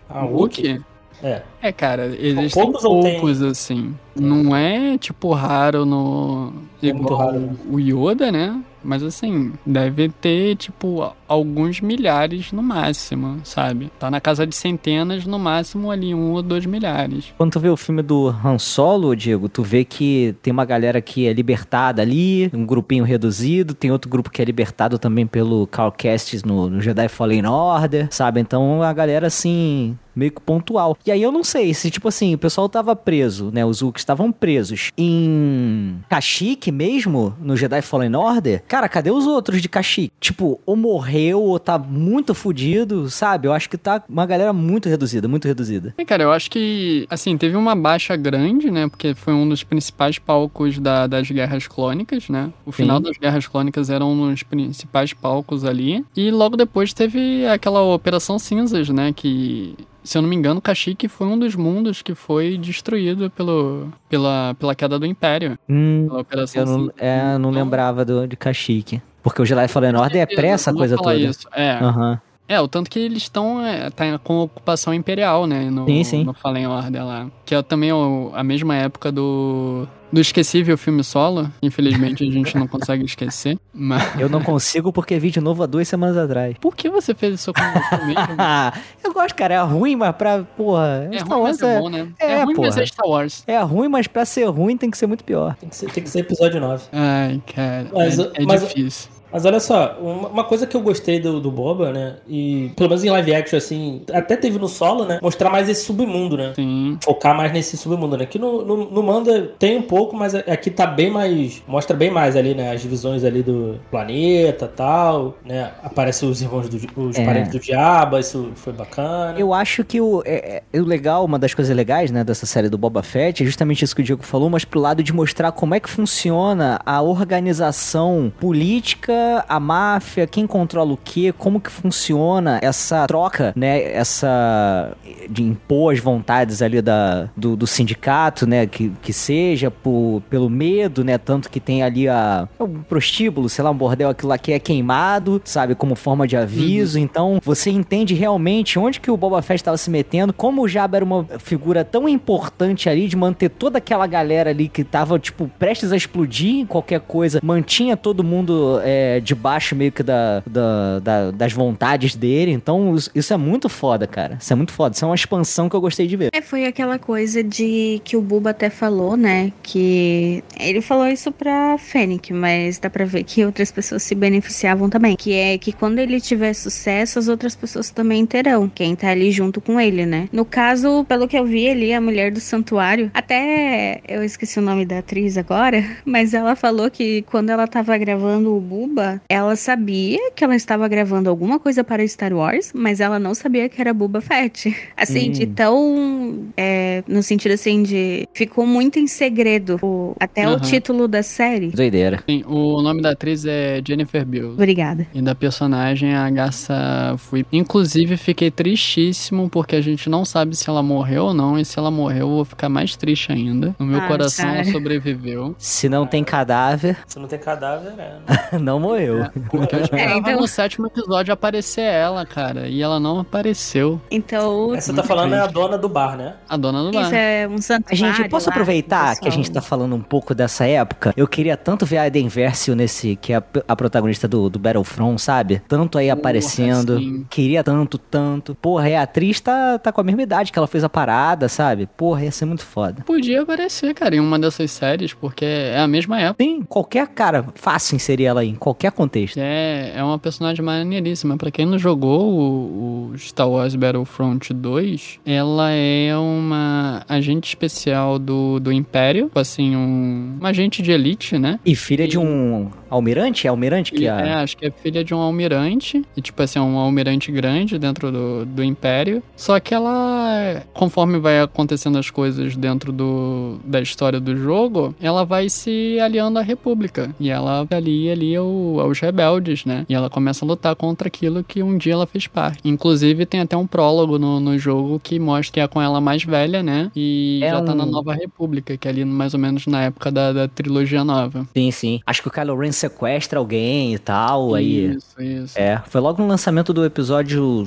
Ah, o Wookiee? É. É, cara, existem poucos ou tem? poucos, assim. Não é, tipo, raro no... É igual raro, né? o Yoda, né? Mas, assim, deve ter, tipo, alguns milhares no máximo, sabe? Tá na casa de centenas, no máximo ali um ou dois milhares. Quando tu vê o filme do Han Solo, Diego, tu vê que tem uma galera que é libertada ali, um grupinho reduzido, tem outro grupo que é libertado também pelo Kestis no, no Jedi Fallen Order, sabe? Então a galera, assim, meio que pontual. E aí eu não sei se, tipo assim, o pessoal tava preso, né? Os Wookies estavam presos em Kashyyyk mesmo, no Jedi Fallen Order. Cara, cadê os outros de Kashyyyk? Tipo, ou morreu ou tá muito fudido, sabe? Eu acho que tá uma galera muito reduzida, muito reduzida. É, cara, eu acho que, assim, teve uma baixa grande, né? Porque foi um dos principais palcos da- das Guerras Clônicas, né? O final Sim. das Guerras Clônicas era um dos principais palcos ali. E logo depois teve aquela Operação Cinzas, né? Que, se eu não me engano, Kashyyyk foi um dos mundos que foi destruído pelo, pela, pela queda do Império. Hum, Pela Operação eu não, Cinzas. é, não lembrava do, de Kashyyyk. Porque o Jedi Fallen Order é pré essa eu vou coisa toda. Isso. É. Aham. É, o tanto que eles estão é, tá com ocupação imperial, né? No, Sim, sim. no Fallen Order lá. Que é também o- a mesma época do. Do esquecível filme solo. Infelizmente a gente não consegue esquecer. Mas. Eu não consigo porque vi de novo há duas semanas atrás. Por que você fez isso com você mesmo? Ah, eu gosto, cara. É ruim, mas pra. Porra. É Star ruim, Wars mas é é, bom, né? é, É, ruim, mas porra. é Star Wars. é ruim, mas pra ser ruim tem que ser muito pior. Tem que ser, tem que ser episódio 9. Ai, cara. Mas, é é mas- difícil. Mas olha só, uma, coisa que eu gostei do, do Boba, né? E pelo menos em live action, assim, até teve no solo, né? Mostrar mais esse submundo, né? Sim. Focar mais nesse submundo, né? Que no, no, no Manda tem um pouco, mas aqui tá bem mais. Mostra bem mais ali, né? As divisões ali do planeta tal, né? Aparecem os irmãos do os É. parentes do diabo, isso foi bacana. Eu acho que o, é, é- o legal, uma das coisas legais, né, dessa série do Boba Fett é justamente isso que o Diego falou, mas pro lado de mostrar como é que funciona a organização política, a máfia, quem controla o quê, como que funciona essa troca, né, essa de impor as vontades ali da, do, do sindicato, né, que, que seja por, pelo medo, né, tanto que tem ali a, um prostíbulo, sei lá, um bordel, aquilo lá que é queimado, sabe, como forma de aviso, então você entende realmente onde que o Boba Fett estava se metendo, como o Jabba era uma figura tão importante ali de manter toda aquela galera ali que tava, tipo, prestes a explodir em qualquer coisa, mantinha todo mundo é, debaixo meio que da, da- da- das vontades dele, então isso- é muito foda, cara, isso é muito foda, isso é uma expansão que eu gostei de ver. É, foi aquela coisa de que o Buba até falou, né? Que ele falou isso pra Fennec, mas dá pra ver que outras pessoas se beneficiavam também. Que é que quando ele tiver sucesso, as outras pessoas também terão. Quem tá ali junto com ele, né? No caso, pelo que eu vi ali, a mulher do santuário, até eu esqueci o nome da atriz agora, mas ela falou que quando ela tava gravando o Buba, ela sabia que ela estava gravando alguma coisa para Star Wars, mas ela não sabia que era Buba Fett. Assim, Hum. de tão. é, no sentido assim de. Ficou muito em segredo o- até o Aham. título da série. Doideira. Sim, o nome da atriz é Jennifer Beals. Obrigada. E da personagem a Garça fui. Inclusive, fiquei tristíssimo porque a gente não sabe se ela morreu ou não. E se ela morreu, eu vou ficar mais triste ainda. O meu Ah, coração cara. sobreviveu. Se não tem cadáver, Se não tem cadáver, né? não morreu. Eu esperava então- no sétimo episódio aparecer ela, cara. E ela não apareceu. Então, Essa tá falando é a dona do bar, né? A dona do bar. isso é um A santuário. gente, posso lá, aproveitar que a gente tá falando um pouco dessa época? Eu queria tanto ver a Eden Versio nesse, que é a, a protagonista do, do Battlefront, sabe? Tanto aí Porra, aparecendo. sim. Queria tanto, tanto. Porra, e a atriz tá, tá com a mesma idade que ela fez a parada, sabe? Porra, ia ser muito foda. Podia aparecer, cara, em uma dessas séries, porque é a mesma época. Sim, qualquer cara, fácil inserir ela aí, em qualquer contexto. É, é uma personagem maneiríssima. Pra quem não jogou o, o Star Wars Battlefront 2, ela é uma agente especial do, do Império. Assim, um, uma agente de elite, né? E filha de um almirante? É almirante que E- a... É, acho que é filha de um almirante. E, tipo assim, é um almirante grande dentro do, do Império. Só que ela, conforme vai acontecendo as coisas dentro do, da história do jogo, ela vai se aliando à República. E ela alia ali ao- aos rebeldes, né? E ela começa a lutar contra aquilo que um dia ela fez parte. Inclusive, tem até um prólogo no, no jogo que mostra que é com ela mais velha, né? E É já tá na um- Nova República, que é ali mais ou menos na época da, da trilogia nova. Sim, sim. Acho que o Kylo Ren sequestra alguém e tal, aí... Isso, isso. É, foi logo no lançamento do episódio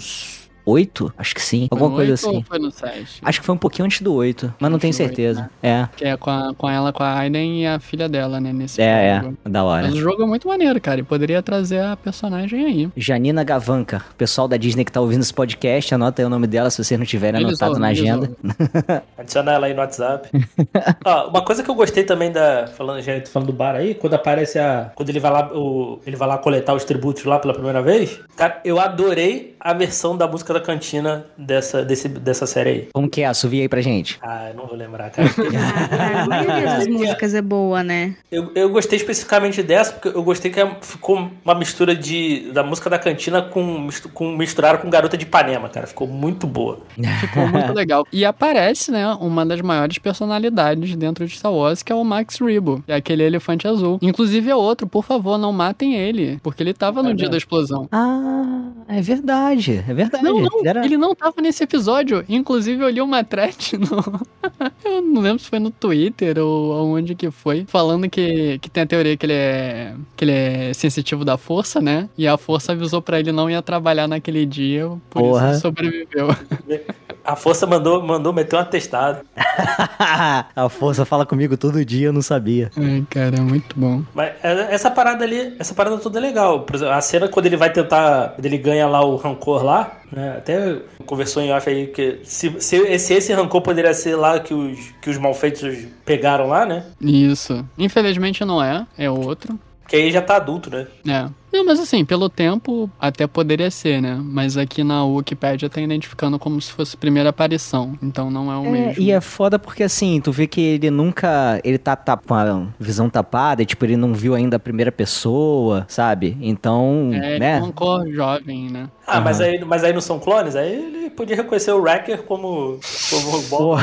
8? Acho que sim. Alguma coisa assim. Foi no 7. Acho que foi um pouquinho antes do 8, mas não tenho certeza. É. Que é com, a- com ela, com a Aiden e a filha dela, né? Nesse É, jogo. é. Da hora. Mas o jogo é muito maneiro, cara. E poderia trazer a personagem aí. Janina Gavanca, pessoal da Disney que tá ouvindo esse podcast, anota aí o nome dela se vocês não tiverem Eles anotado na ouvem, eles agenda. Adiciona ela aí no WhatsApp. Ó, uma coisa que eu gostei também da. Falando, já tô falando do bar aí, quando aparece a. Quando ele vai lá, o, ele vai lá coletar os tributos lá pela primeira vez. Cara, eu adorei a versão da música da cantina dessa, desse, dessa série aí. Como que é? Assovia aí pra gente. Ah, eu não vou lembrar, cara. Ah, a maioria das músicas é boa, né? Eu, eu gostei especificamente dessa, porque eu gostei que ficou uma mistura de, da música da cantina com, com misturada com Garota de Ipanema, cara. Ficou muito boa. Ficou muito legal. E aparece, né, uma das maiores personalidades dentro de Star Wars, que é o Max Rebo, que é aquele elefante azul. Inclusive é outro, por favor, não matem ele, porque ele tava no É dia mesmo. da explosão. Ah, é verdade. É verdade. Não, não, Era- ele não tava nesse episódio. Inclusive, eu li uma thread no... eu não lembro se foi no Twitter ou aonde que foi, falando que, que tem a teoria que ele é que ele é sensitivo da força, né? E a força avisou pra ele não ia trabalhar naquele dia, por Porra. isso ele sobreviveu. A força mandou, mandou meter um atestado. A força fala comigo todo dia, eu não sabia. Ai, cara, é muito bom. Mas é, essa parada ali, essa parada toda é legal. Por exemplo, a cena quando ele vai tentar. Quando ele ganha lá o rancor lá, né? Até conversou em off aí que se, se, se esse rancor poderia ser lá que os, que os malfeitos pegaram lá, né? Isso. Infelizmente não é, é outro. Que aí já tá adulto, né? É. Não, mas assim, pelo tempo até poderia ser, né? Mas aqui na Wikipedia tá identificando como se fosse primeira aparição. Então não é o É, mesmo. e é foda porque assim, tu vê que ele nunca. Ele tá, tá com a visão tapada, e, tipo, ele não viu ainda a primeira pessoa, sabe? Então, É, né? um cor jovem, né? Ah, mas, Aham. aí, mas aí não são clones? Aí ele podia reconhecer o Wrecker como, como Bob.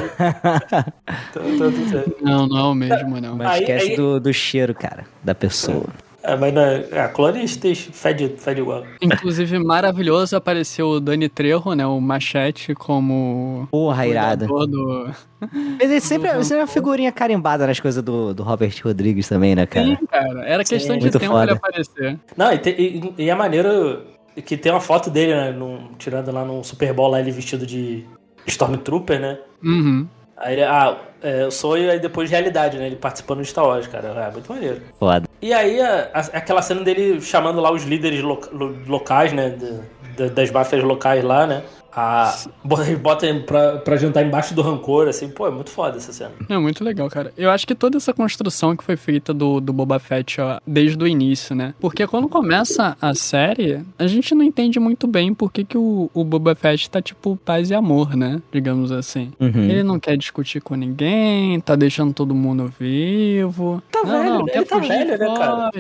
Então, então, tudo certo. Não, não é o mesmo, não. Mas Aí- esquece aí- Do, do cheiro, cara, da pessoa. É, mas não é, clones tem- fede, fede igual. Inclusive, maravilhoso apareceu o Dani Trejo, né? O Machete como. Porra, cuidador Do... Mas ele sempre, sempre é uma figurinha carimbada nas coisas do, do Robert Rodrigues também, né, cara? Sim, cara. Era questão de Muito tempo foda. ele aparecer. Não, e, te- e- e é maneiro que tem uma foto dele, né? num- tirando lá num Super Bowl lá, ele vestido de Stormtrooper, né? Uhum. Aí ele, ah, é, sonho aí depois realidade, né? Ele participando de Star Wars, cara. É muito maneiro. Foda. E aí, a- a- aquela cena dele chamando lá os líderes loca- lo- locais, né? da- da- das máfias locais lá, né? A, bota- bota ele pra, pra jantar embaixo do rancor, assim. Pô, é muito foda essa cena. É muito legal, cara. Eu acho que toda essa construção que foi feita do, do Boba Fett ó, desde o início, né? Porque quando começa a série, a gente não entende muito bem por que, que o, o Boba Fett tá tipo paz e amor, né? Digamos assim. Uhum. Ele não quer discutir com ninguém, tá deixando todo mundo vivo. Tá não, velho, não, ele quer tá fugir, velho, né, cara?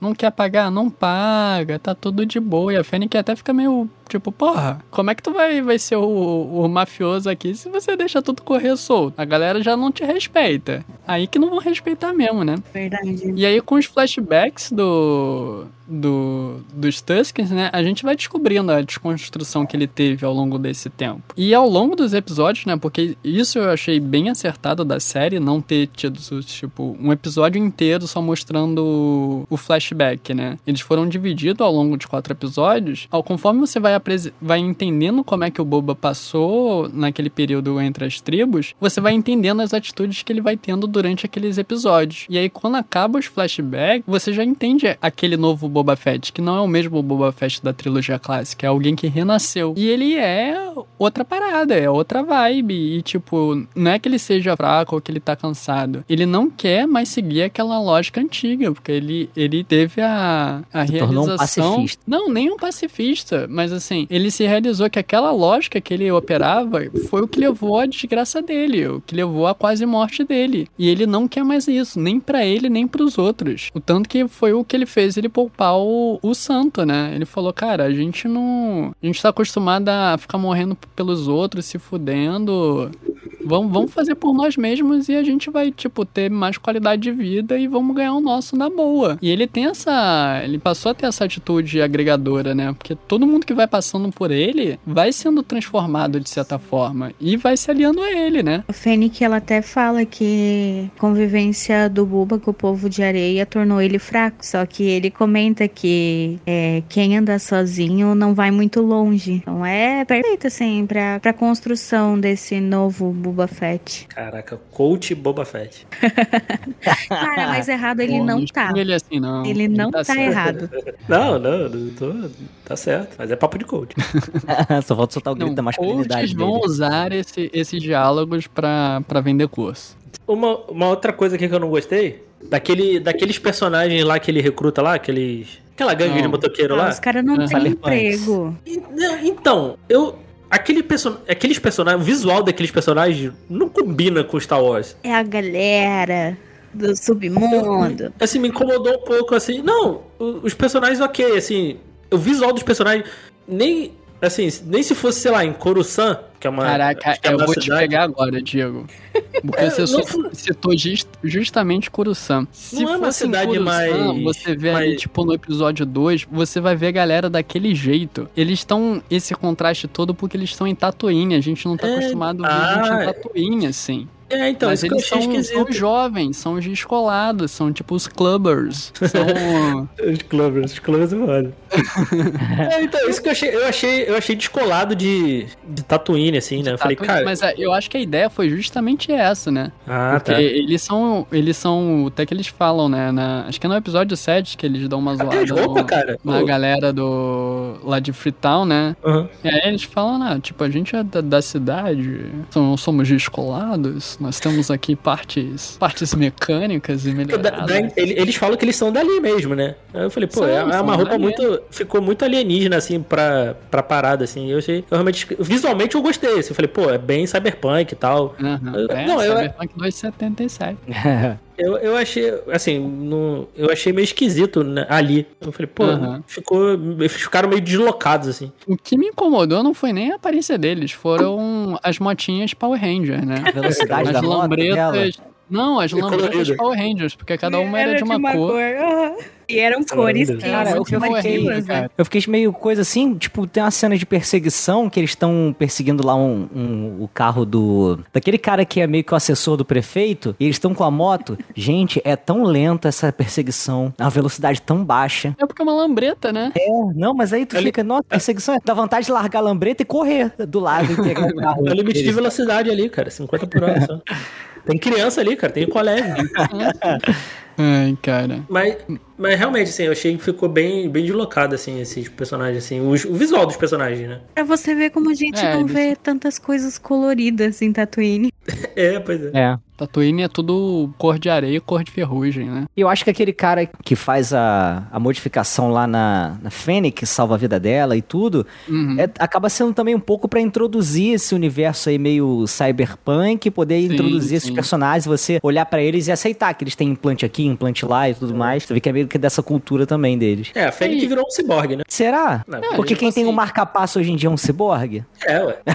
Não quer pagar, não paga. Tá tudo de boa. E a Fennec até fica meio tipo, porra, como é que tu vai, vai ser o, o mafioso aqui se você deixa tudo correr solto? A galera já não te respeita. Aí que não vão respeitar mesmo, né? Verdade. E aí, com os flashbacks do, do, dos Tuskens, né, a gente vai descobrindo a desconstrução que ele teve ao longo desse tempo. E ao longo dos episódios, né, porque isso eu achei bem acertado da série, não ter tido, tipo, um episódio inteiro só mostrando o flashback, né. Eles foram divididos ao longo de quatro episódios, ao conforme você vai, vai entendendo como é que o Boba passou naquele período entre as tribos, você vai entendendo as atitudes que ele vai tendo durante aqueles episódios. E aí, quando acaba os flashbacks, você já entende aquele novo Boba Fett, que não é o mesmo Boba Fett da trilogia clássica, é alguém que renasceu. E ele é outra parada, é outra vibe. E, tipo, não é que ele seja fraco ou que ele tá cansado. Ele não quer mais seguir aquela lógica antiga, porque ele, ele teve a, a Se realização. um pacifista. Não, nem um pacifista, mas assim, ele se realizou que aquela lógica que ele operava foi o que levou à desgraça dele, o que levou à quase morte dele. E ele não quer mais isso, nem pra ele, nem pros outros. O tanto que foi o que ele fez ele poupar o, o santo, né? Ele falou, cara, a gente não. A gente tá acostumado a ficar morrendo pelos outros, se fudendo. Vamos, vamos fazer por nós mesmos e a gente vai, tipo, ter mais qualidade de vida e vamos ganhar o nosso na boa. E ele tem essa. Ele passou a ter essa atitude agregadora, né? Porque todo mundo que vai passando por ele vai sendo transformado de certa forma e vai se aliando a ele, né? A Fênix, ela até fala que convivência do Buba com o povo de areia tornou ele fraco. Só que ele comenta que é, quem anda sozinho não vai muito longe. Então é perfeito, assim, pra, pra construção desse novo Buba Fett. Caraca, coach Boba Fett. Cara, mas errado ele Pô, não tá. Ele assim, não. Ele não tá, certo. errado. Não, não, tô, tá certo. Mas é papo de coach. Só falta soltar o grito Não, da masculinidade coaches vão usar esse- esses diálogos pra, pra vender curso. Uma, uma outra coisa aqui que eu não gostei, daquele, daqueles personagens lá que ele recruta lá, aqueles. Aquela gangue Não. de motoqueiro Ah, lá. os caras não Ah, têm emprego. E- não, Então, eu. Aquele person... Aqueles personagens, o visual daqueles personagens não combina com Star Wars. É a galera do submundo. Assim, me incomodou um pouco, assim. Não, os personagens, ok, assim. O visual dos personagens, nem. Assim, nem se fosse, sei lá, em Coruscant, que é uma. Caraca, é eu vou te cidade. pegar agora, Diego. Porque É, você não citou just- justamente Coruscant. Se Não é uma fosse cidade Coruscant, mais- você vê ali, mais- tipo, no episódio 2, você vai ver a galera daquele jeito. Eles estão, esse contraste todo, porque eles estão em Tatooine. A gente não tá É, acostumado a ver gente ah, em Tatooine, assim. É, então, Mas eles são, são jovens, são os descolados, são tipo os clubbers. São... Os Clovers, os Clovers é mano. é, então, isso que eu achei, eu achei, eu achei descolado de, de Tatooine, assim, né? Eu falei, Tatooine, cara. Mas é, eu acho que a ideia foi justamente essa, né? Ah, Porque tá. eles são. Eles são. Até que eles falam, né? na- acho que é no episódio 7 que eles dão uma Até zoada as roupas, no- cara. na Pô. galera do. lá de Freetown, né? Aham. E aí eles falam, né? Tipo, a gente é da, da cidade, não somos descolados, nós temos aqui partes. partes mecânicas e Da- melhoradas. da- ele- eles falam que eles são dali mesmo, né? Aí eu falei, pô, São, é, é uma roupa dali, muito. Ficou muito alienígena, assim, pra, pra parada, assim. Eu achei. Eu realmente. Visualmente eu gostei. Assim, eu falei, pô, é bem cyberpunk e tal. Aham. Eu- É, não, eu- Cyberpunk 277. Eu, eu achei, assim, no, eu achei meio esquisito né, ali. Eu falei, pô, Aham. ficou. Eles ficaram meio deslocados, assim. O que me incomodou não foi nem a aparência deles, foram as motinhas Power Ranger, né? A velocidade As da moto dela. lambretas. Não, as E lambretas. Power Rangers, porque cada uma era, de uma, cor. aham. E eram cores que Cara, são o que eu né? cara. Eu fiquei meio coisa assim, tipo, tem uma cena de perseguição que eles estão perseguindo lá um, um- o carro do. daquele cara que é meio que o assessor do prefeito, e eles estão com a moto. Gente, é tão lenta essa perseguição, a velocidade tão baixa. É porque é uma lambreta, né? Não, mas aí tu Ali- fica, nossa, perseguição é. Dá vontade de largar a lambreta e correr do lado e pegar o carro. É o limite de velocidade ali, cara. 50 por hora só. Tem criança ali, cara. Tem colégio. Ai, cara. Mas, mas realmente, assim, eu achei que ficou bem, bem deslocado, assim, esses personagens, assim. os- o visual dos personagens, né? Pra você ver como a gente É, não eles- vê tantas coisas coloridas em Tatooine. É, pois é. É. Tatooine é tudo cor de areia e cor de ferrugem, né? E eu acho que aquele cara que faz a, a modificação lá na, na Fennec, que salva a vida dela e tudo, Uhum. é- acaba sendo também um pouco pra introduzir esse universo aí meio cyberpunk, poder Sim, introduzir esses sim. personagens, você olhar pra eles e aceitar que eles têm implante aqui, implante lá e tudo mais. Você vê que é meio que dessa cultura também deles. É, a Fênix Aí- virou um ciborgue, né? Será? Não, Porque tipo quem tem um assim- marca-passo hoje em dia é um ciborgue? É, ué.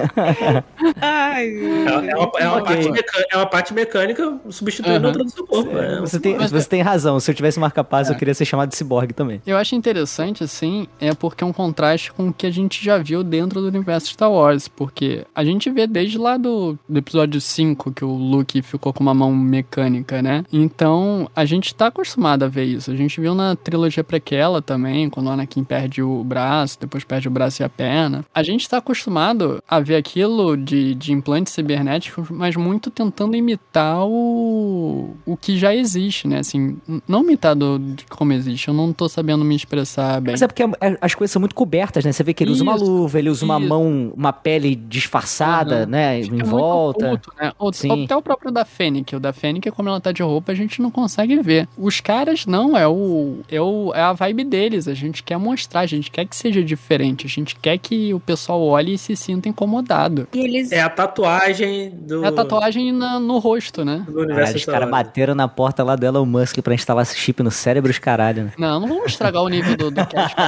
Ai, É, é uma, é uma Ok. parte, mecânica, é uma parte mecânica substituindo Aham. outra do seu corpo. É. Você tem, Mas- você tem razão. Se eu tivesse marca-passo, É. eu queria ser chamado de ciborgue também. Eu acho interessante, assim, é porque é um contraste com o que a gente já viu dentro do universo Star Wars. Porque a gente vê desde lá do, do episódio 5 que o Luke ficou com uma mão mecânica, né? Então, a gente tá acostumado a ver isso. A gente viu na trilogia prequela também, quando o Anakin perde o braço, depois perde o braço e a perna. A gente tá acostumado a ver aquilo de, de implantes cibernéticos, mas muito tentando imitar o, o que já existe, né? Assim, não imitar do, de como existe. Eu não tô sabendo me expressar bem. Mas é porque é- as coisas são muito cobertas, né? Você vê que ele usa uma Isso, luva, ele usa uma isso. mão, uma pele disfarçada, Aham. né? Fica em muito volta. oculto, né? O- Sim. Até o próprio da Fênix. O da Fênix, como ela tá de roupa, a gente não consegue ver. Os caras, não. É, o, é, o, é a vibe deles. A gente quer mostrar, a gente quer que seja diferente. A gente quer que o pessoal olhe e se sinta incomodado. E eles É a tatuagem tatuagem do. É a tatuagem na- no rosto, né? do Caralho, universo os caras bateram na porta lá do Elon Musk pra instalar esse chip no cérebro, os caralho, né? Não, não vamos estragar o nível do, do cast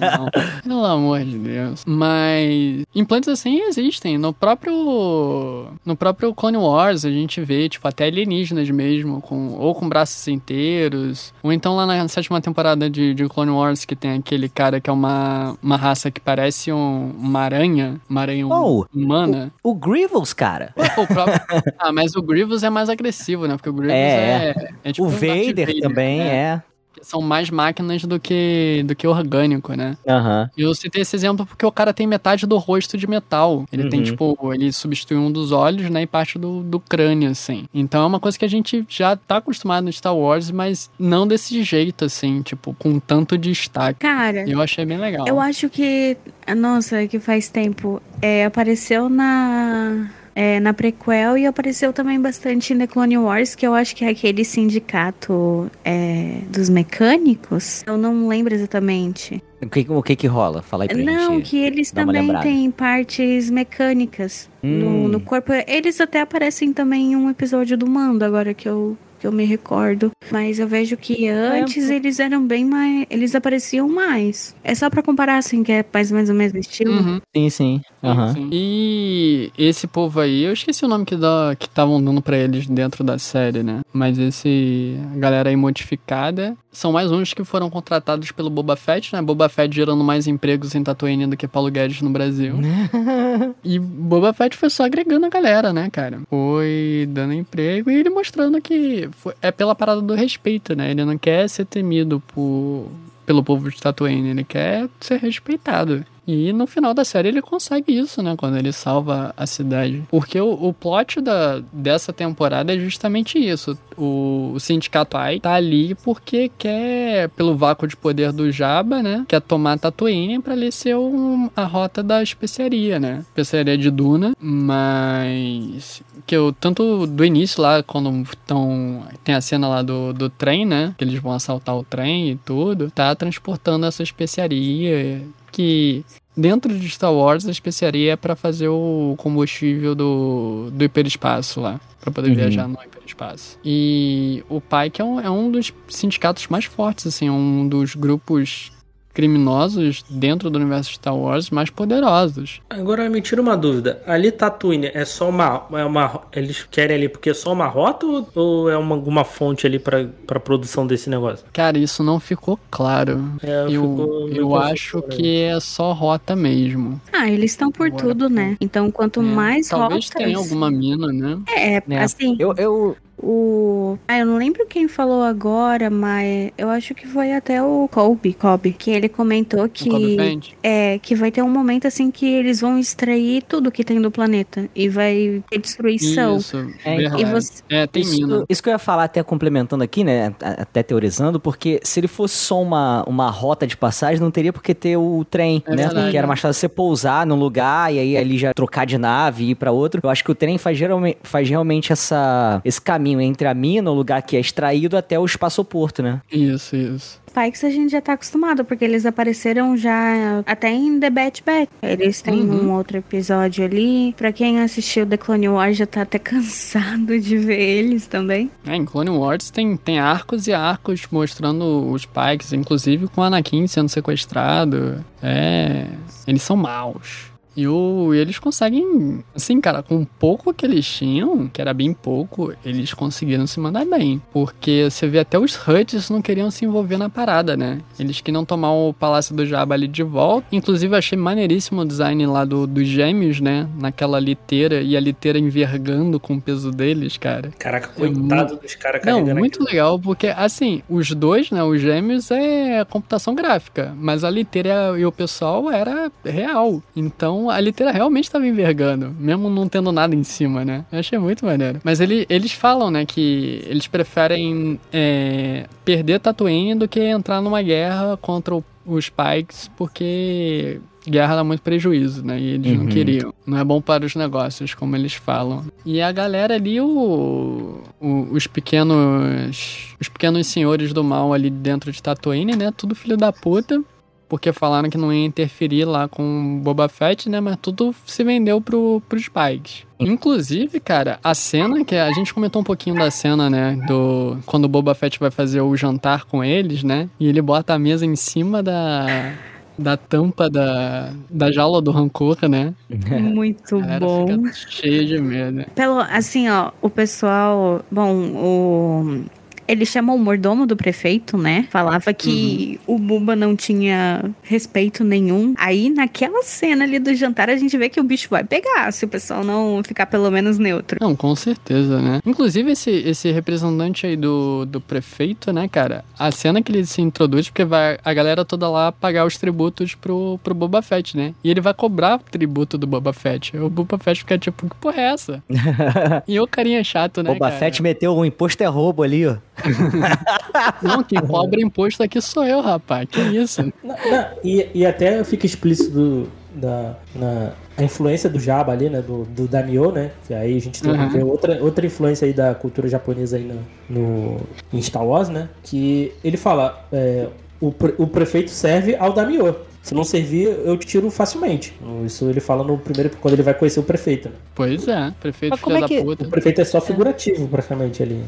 não. Pelo amor de Deus. Mas implantes assim existem. No próprio. No próprio Clone Wars a gente vê, tipo, até alienígenas mesmo, com, ou com braços inteiros. Ou então lá na sétima temporada de, de Clone Wars que tem aquele cara que é uma, uma raça que parece um- uma aranha. Uma aranha Oh, humana. O Grievous, cara. O próprio... ah, mas o Grievous é mais agressivo, né? Porque o Grievous É, é. é tipo o um Darth Vader, também né? é. São mais máquinas do que, do que orgânico, né? Aham. E eu citei esse exemplo porque o cara tem metade do rosto de metal. Ele tem, Uhum. tipo, ele substitui um dos olhos, né? E parte do, do crânio, assim. Então é uma coisa que a gente já tá acostumado no Star Wars, mas não desse jeito, assim, tipo, com tanto destaque. Cara, E eu achei bem legal. eu acho que. Nossa, que faz tempo. É, apareceu na. É, na prequel e apareceu também bastante em The Clone Wars, que eu acho que é aquele sindicato é, dos mecânicos. Eu não lembro exatamente. O que, o que que rola? Fala aí pra Não, que eles também têm partes mecânicas no, Hum. no corpo. Eles até aparecem também em um episódio do Mando, agora que eu, que eu me recordo. Mas eu vejo que antes eles eram bem mais. Eles apareciam mais. É só pra comparar, assim, que é mais ou menos o mesmo estilo. Uhum. Sim, sim. Aham. Sim. E esse povo aí, eu esqueci o nome que dá- que estavam dando pra eles dentro da série, né? Mas esse a galera aí modificada são mais uns que foram contratados pelo Boba Fett, né? Boba Fett gerando mais empregos em Tatooine do que Paulo Guedes no Brasil. e Boba Fett foi só agregando a galera, né, cara? Foi dando emprego e ele mostrando que foi- é pela parada do respeito, né? Ele não quer ser temido por pelo povo de Tatooine, ele quer ser respeitado. E no final da série ele consegue isso, né? Quando ele salva a cidade. Porque o, o plot da, dessa temporada é justamente isso. O, o Sindicato AI tá ali porque quer, pelo vácuo de poder do Jabba, né? Quer tomar Tatooine pra ali ser um- a rota da especiaria, né? Especiaria de Duna. Mas... Que eu, tanto do início lá, quando estão... Tem a cena lá do, do trem, né? Que eles vão assaltar o trem e tudo. Tá transportando essa especiaria que dentro de Star Wars a especiaria é pra fazer o combustível do, do hiperespaço lá, Pra poder Uhum. viajar no hiperespaço. E o Pike é um, é um dos sindicatos mais fortes, assim, é um dos grupos criminosos dentro do universo Star Wars mais poderosos. Agora me tira uma dúvida. Ali Tatooine é só uma, é uma. Eles querem ali porque é só uma rota ou, ou é uma, alguma fonte ali pra, pra produção desse negócio? Cara, isso não ficou claro. É, Eu, eu confuso, acho né? que é só rota mesmo. Ah, eles estão por Agora, tudo, né? Então, quanto É, mais Talvez rotas... tenha alguma mina, né? É, Né? assim, Eu, eu, o... Ah, eu não lembro quem falou agora, mas eu acho que foi até o Colby, Colby, que ele comentou Que... É, que vai ter um momento assim que eles vão extrair tudo que tem do planeta e vai ter destruição. Isso, É. E você- É, tem mina. Isso, isso que eu ia falar, até complementando aqui, né? a- Até teorizando, porque se ele fosse só uma, uma rota de passagem, não teria por que ter o trem, É né? verdade. Porque era mais fácil você pousar num lugar e aí ali já trocar de nave e ir pra outro. Eu acho que o trem faz, geralmente, faz realmente essa, esse caminho entre a mina, o lugar que é extraído, até o espaçoporto, né? Isso, isso. Pikes a gente já tá acostumado, porque eles apareceram já até em The Bad Batch. Eles têm Uhum. um outro episódio ali. Pra quem assistiu The Clone Wars já tá até cansado de ver eles também. É, em Clone Wars tem, tem arcos e arcos mostrando os Pikes, inclusive com o Anakin sendo sequestrado. É. Eles são maus. E o, e eles conseguem, assim, cara, com pouco que eles tinham, que era bem pouco, eles conseguiram se mandar bem. Porque você vê até os Huts não queriam se envolver na parada, né? Eles queriam tomar o Palácio do Jabba ali de volta. Inclusive, eu achei maneiríssimo o design lá do, dos gêmeos, né? Naquela liteira, e a liteira envergando com o peso deles, cara. Caraca, É coitado dos caras Não, carregando muito aquilo. legal, porque assim, os dois, né, os gêmeos é computação gráfica, mas a liteira e o pessoal era real. Então a liteira realmente estava envergando, mesmo não tendo nada em cima, né? Eu achei muito maneiro. Mas ele, eles falam, né, que eles preferem é, perder Tatooine do que entrar numa guerra contra o- os Pikes, porque guerra dá muito prejuízo, né? E eles não Uhum. queriam. Não é bom para os negócios, como eles falam. E a galera ali, o, o- os pequenos. Os pequenos senhores do mal ali dentro de Tatooine, né? Tudo filho da puta. Porque falaram que não ia interferir lá com o Boba Fett, né? Mas tudo se vendeu pro, pros Pikes. Inclusive, cara, a cena que a gente comentou um pouquinho da cena, né? Do quando o Boba Fett vai fazer o jantar com eles, né? E ele bota a mesa em cima da da tampa da, da jaula do rancor, né? Muito bom. cheia de medo. Pelo, assim, ó, o pessoal. Bom, o. Ele chamou o mordomo do prefeito, né? Falava que o Buba não tinha respeito nenhum. Aí, naquela cena ali do jantar, a gente vê que o bicho vai pegar, se o pessoal não ficar pelo menos neutro. Não, com certeza, né? Inclusive, esse, esse representante aí do, do prefeito, né, cara? A cena que ele se introduz, porque vai a galera toda lá pagar os tributos pro, pro Boba Fett, né? E ele vai cobrar tributo do Boba Fett. O Boba Fett fica tipo, que porra é essa? e o carinha chato, né, Boba cara? Fett meteu um imposto é roubo ali, ó. Não, quem cobra imposto aqui sou eu, rapaz. Que isso? Não, não, e, e até fica explícito da, na, a influência do Jabba ali, né? Do, do Daimyo, né? Que aí a gente tem, Uhum. tem outra, outra influência aí da cultura japonesa aí no, no, em Star Wars, né? Que ele fala, é, o, pre- o prefeito serve ao Daimyo. Se não servir, eu te tiro facilmente. Isso ele fala no primeiro, quando ele vai conhecer o prefeito. Né? Pois é, prefeito Mas como filho é da que- puta. O prefeito é só figurativo, praticamente, ali.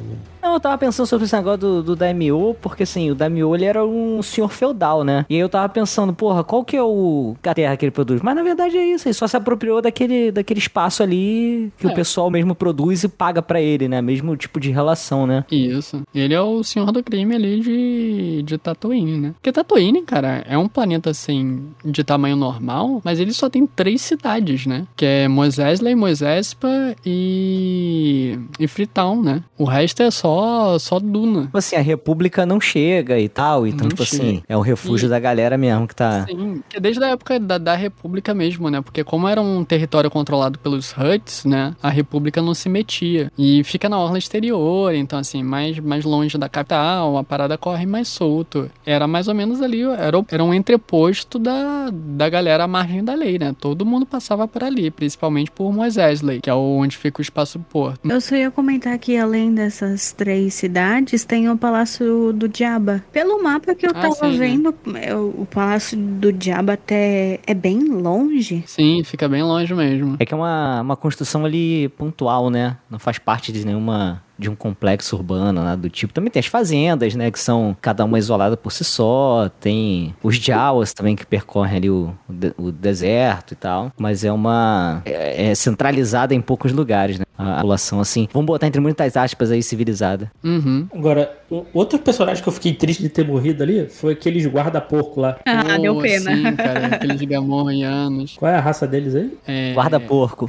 Não, eu tava pensando sobre esse negócio do, do Daimyo, porque assim, o Daimyo ele era um senhor feudal, né? E aí eu tava pensando, porra, qual que é o a terra que ele produz? Mas na verdade é isso, ele só se apropriou daquele, daquele espaço ali que É. o pessoal mesmo produz e paga pra ele, né? Mesmo tipo de relação, né? Isso. Ele é o senhor do crime ali de, de Tatooine, né? Porque Tatooine, cara, é um planeta assim, de tamanho normal, mas ele só tem três cidades, né? Que é Mos Eisley, Mos Espa e. e Freetown, né? O resto é só, só duna. Tipo assim, a república não chega e tal, então Não tipo chega. assim, é o refúgio E- da galera mesmo que tá... Sim, que é desde a época da, da República mesmo, né? Porque como era um território controlado pelos Huts, né? A República não se metia. E fica na orla exterior, então assim, mais, mais longe da capital, a parada corre mais solto. Era mais ou menos ali, era, era um entreposto da, da galera à margem da lei, né? Todo mundo passava por ali, principalmente por Mos Eisley, que é o- onde fica o espaço porto. Eu só ia comentar que além dessas três cidades, tem o Palácio do Diaba. Pelo mapa que eu Ah, tava sim, né? vendo, é, o Palácio do Diaba até é bem longe. Sim, fica bem longe mesmo. É que é uma, uma construção ali pontual, né? Não faz parte de nenhuma de um complexo urbano, nada do tipo. Também tem as fazendas, né? Que são cada uma isolada por si só. Tem os Jawas também que percorrem ali o, o de- o deserto e tal. Mas é uma... É, é centralizada em poucos lugares, né? A população, assim... Vamos botar entre muitas aspas aí, civilizada. Uhum. Agora, outro personagem que eu fiquei triste de ter morrido ali foi aqueles guarda-porco lá. Ah, deu Pô, pena. Sim, cara, aqueles gamorreanos. Qual é a raça deles aí? É, Guarda-porco.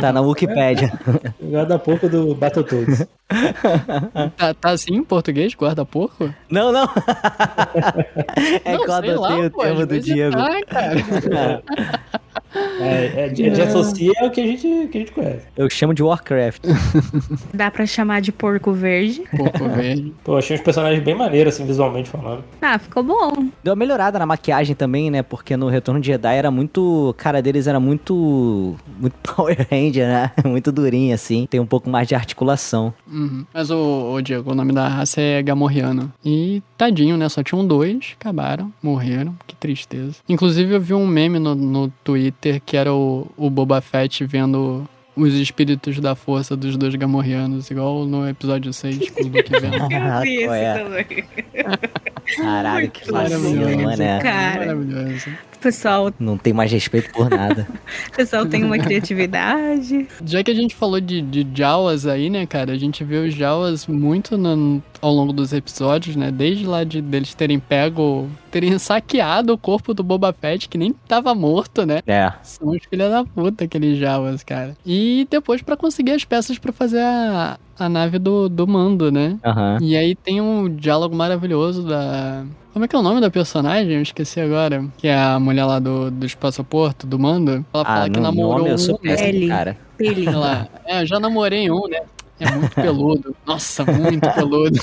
tá na Wikipédia. O guarda-porco do Battletoads. Tá, tá assim em português, guarda-porco? não, não. é Não, que eu adotei o termo do Diego. tá, cara. É, é, de, de associa é o que a gente, que a gente conhece. Eu chamo de Warcraft. Dá pra chamar de porco verde. Porco verde. Pô, achei uns personagens bem maneiros, assim, visualmente falando. Ah, ficou bom. Deu uma melhorada na maquiagem também, né? Porque no Retorno de Jedi era muito. A cara deles era muito. Muito Power Ranger, né? Muito durinho, assim. Tem um pouco mais de articulação. Uhum. Mas o, o Diego, o nome da raça é Gamorreano. E tadinho, né? Só tinham dois, acabaram, morreram. Que tristeza. Inclusive eu vi um meme no, no Twitter que era o, o Boba Fett vendo os espíritos da força dos dois Gamorreanos, igual no episódio 6 com o Luke vendo. Ah, Eu vi esse também. Caralho, que Maravilhoso. vacilo, né? Cara. Maravilhoso. Pessoal, Não tem mais respeito por nada. o pessoal tem uma criatividade. Já que a gente falou de, de Jawas aí, né, cara? A gente vê os Jawas muito no- ao longo dos episódios, né? Desde lá de deles terem pego, terem saqueado o corpo do Boba Fett, que nem tava morto, né? É. São os filhos da puta, aqueles Jawas, cara. E depois pra conseguir as peças pra fazer a, a nave do, do Mando, né? Aham. E aí tem um diálogo maravilhoso da. Como é que é o nome da personagem? Eu esqueci agora. Que é a mulher lá do, do passaporto, do Mando. Ela fala Ah, que no namorou nome eu sou um, né? péssimo, cara. Ele. Ela, é, eu já namorei um, né? É muito peludo. Nossa, muito peludo.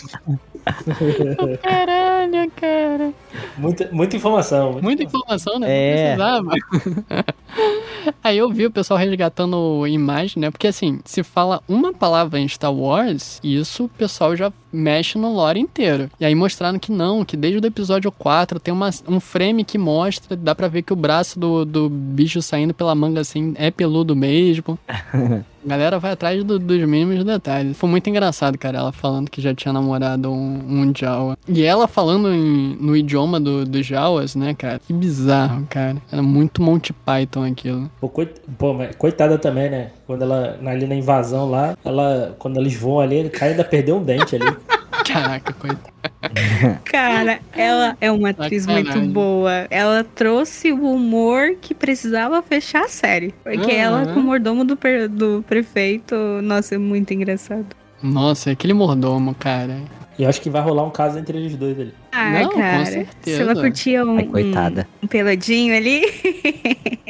Caralho, cara. Muita, muita informação. Muita informação, né? É. Não precisava. Aí eu vi o pessoal resgatando imagem, né? Porque assim, se fala uma palavra em Star Wars, isso o pessoal já mexe no lore inteiro. E aí mostrando que não, que desde o episódio 4 tem uma, um frame que mostra, dá pra ver que o braço do, do bicho saindo pela manga assim é peludo mesmo. A galera vai atrás do- dos mínimos detalhes. Foi muito engraçado, cara, ela falando que já tinha namorado um, um Jawa. E ela falando em- no idioma do, dos Jawas, né, cara? Que bizarro, cara. Era muito Monty Python aquilo. Pô, coit- pô, coitada também, né? Quando ela, ali na invasão lá, ela, quando eles voam ali, ele cai e ainda perdeu um dente ali. Caraca, coitado. Cara, ela é uma atriz Sacanagem. muito boa. Ela trouxe o humor que precisava fechar a série. Porque ela, com o mordomo do, do prefeito, nossa, é muito engraçado. Nossa, aquele mordomo, cara. E eu acho que vai rolar um caso entre eles dois ali. Ah, Não, com cara. certeza. Você vai curtir um, Ai, coitada. um, um peladinho ali.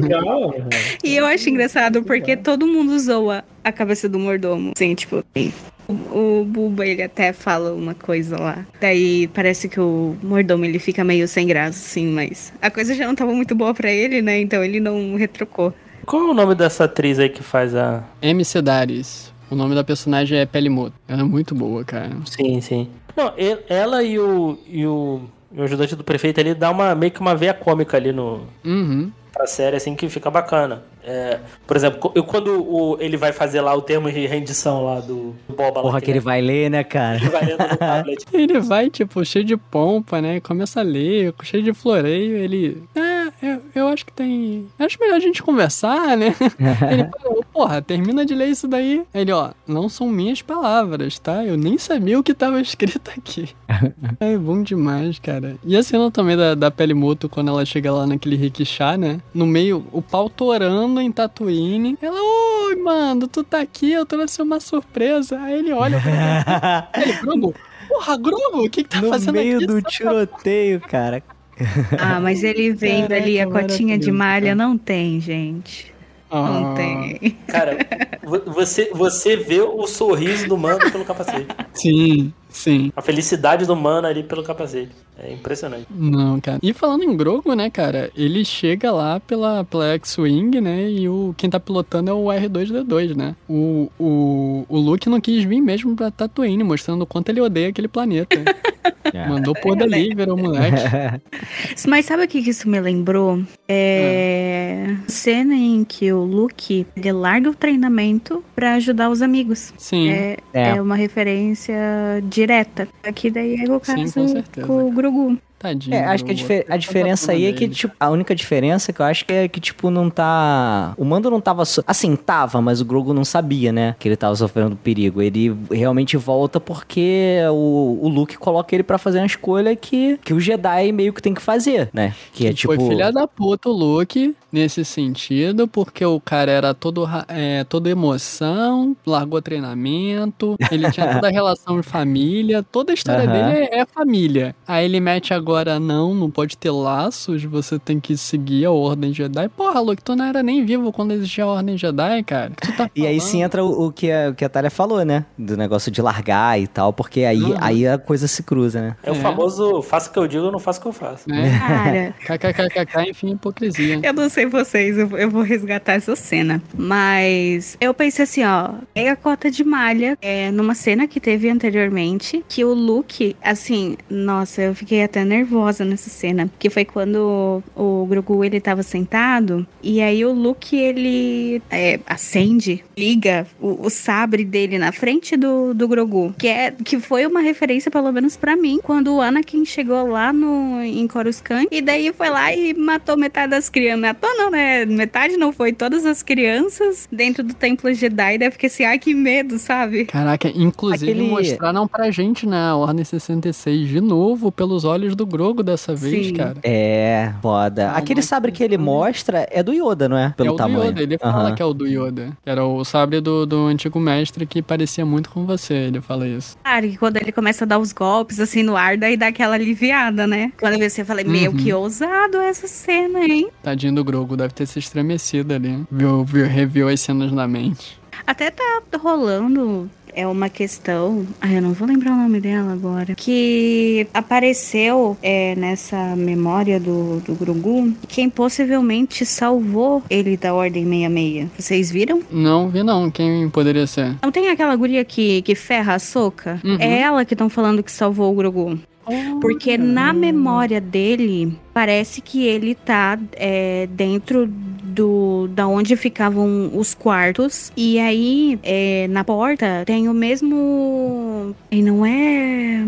Legal, E eu acho engraçado porque todo mundo zoa a cabeça do mordomo. Assim, tipo, o, o Buba, ele até fala uma coisa lá. Daí parece que o mordomo ele fica meio sem graça, assim, mas a coisa já não tava muito boa pra ele, né? Então ele não retrocou. Qual é o nome dessa atriz aí que faz a. MC Daris. O nome da personagem é Pelimoto. Ela é muito boa, cara. Sim, sim. Não, ela e o. E o, e o ajudante do prefeito ali dá uma, meio que uma veia cômica ali no, Uhum. pra série, assim, que fica bacana. É, por exemplo, eu, quando o, ele vai fazer lá o termo de rendição lá do Boba lá, Porra, que ele vai ler, né, cara? ele vai lendo no tablet. Ele vai, tipo, cheio de pompa, né? Começa a ler, cheio de floreio. Ele. É, eu, eu acho que tem. Acho melhor a gente conversar, né? ele falou, porra, termina de ler isso daí. Ele, ó, não são minhas palavras, tá? Eu nem sabia o que tava escrito aqui. é bom demais, cara. E a cena também da, da Pelimoto, quando ela chega lá naquele rickshaw, né? No meio, o pau torando em Tatooine. Ela, oi, mano, tu tá aqui, eu trouxe uma surpresa. Aí ele olha pra ele, Grogu, porra, Grogu, o que que tá no fazendo meio aqui? do tiroteio, cara. Ah, mas ele vendo ali a Caraca, cotinha de malha, não tem, gente. Não Ah, tem. Cara, vo- você, você vê o sorriso do mano pelo capacete. Sim, sim. A felicidade do mano ali pelo capacete. É impressionante. Não, cara. E falando em Grogu, né, cara, ele chega lá pela, pela X-Wing, né, e o, quem tá pilotando é o R2-D2, né. O, o, o Luke não quis vir mesmo pra Tatooine, mostrando o quanto ele odeia aquele planeta. Mandou pôr dali, virou moleque. Mas sabe o que que isso me lembrou? É. Cena em que o Luke ele larga o treinamento pra ajudar os amigos. Sim. É, É. é uma referência direta. Aqui daí é o Sim, caso com certeza, com o Grogu. Tadinho. É, acho que a, difer- a diferença aí é que, dele. tipo, a única diferença que eu acho que é que, tipo, não tá. O Mando não tava. so- Assim, tava, mas o Grogu não sabia, né? Que ele tava sofrendo perigo. Ele realmente volta porque o, o Luke coloca ele pra fazer uma escolha que, que o Jedi meio que tem que fazer, né? Que é tipo. Foi filha da puta o Luke, nesse sentido, porque o cara era todo, é, toda emoção, largou treinamento, ele tinha toda a relação de família, toda a história Aham. dele é, é família. Aí ele mete agora, não, não pode ter laços, você tem que seguir a Ordem Jedi. Porra, Luke, tu não era nem vivo quando existia a Ordem Jedi, cara. Tu tá E aí sim entra o, o que a, o que a falou, né? Do negócio de largar e tal, porque aí, Uhum. aí a coisa se cruza, né? É, o É. famoso faça o que eu digo, não faço o que eu faço. Né? Cara, KKKKK, enfim, hipocrisia. eu não sei vocês, eu, eu vou resgatar essa cena. Mas eu pensei assim, ó, pega a cota de malha é, numa cena que teve anteriormente, que o Luke, assim, nossa, eu fiquei até nervosa nessa cena. Que foi quando o, Grogu ele tava sentado, e aí o Luke ele é, acende, liga o, o sabre dele na frente do, do Grogu. Que, é, que foi uma referência, pelo menos pra mim, quando o Anakin chegou lá no, em Coruscant, e daí foi lá e matou metade das crianças. Matou não, né? Metade não foi, todas as crianças dentro do Templo Jedi. Daí eu fiquei assim, ai que medo, sabe? Caraca, inclusive Aquele- mostraram pra gente na Ordem 66 de novo, pelos olhos do Grogo dessa vez, Sim. cara. É, foda. Ah, Aquele sabre que ele mostra é do Yoda, não é? Pelo é o tamanho. do Yoda, ele fala Aham. que é o do Yoda. Era o sabre do, do antigo mestre que parecia muito com você, ele fala isso. Claro que quando ele começa a dar os golpes assim no ar, daí dá aquela aliviada, né? Quando eu vi assim, eu falei, meu, Uhum. que ousado essa cena, hein? Tadinho do Grogo, deve ter se estremecido ali. Viu, viu, reviu as cenas na mente. Até tá rolando é uma questão. Ai, eu não vou lembrar o nome dela agora. Que apareceu é, nessa memória do, do Grugu. Quem possivelmente salvou ele da Ordem 66. Vocês viram? Não vi não, quem poderia ser? Não tem aquela guria que, que ferra a soca? Uhum. É ela que estão falando que salvou o Grogu. Porque na memória dele, parece que ele tá é, dentro do da onde ficavam os quartos. E aí, é, na porta, tem o mesmo. E não é.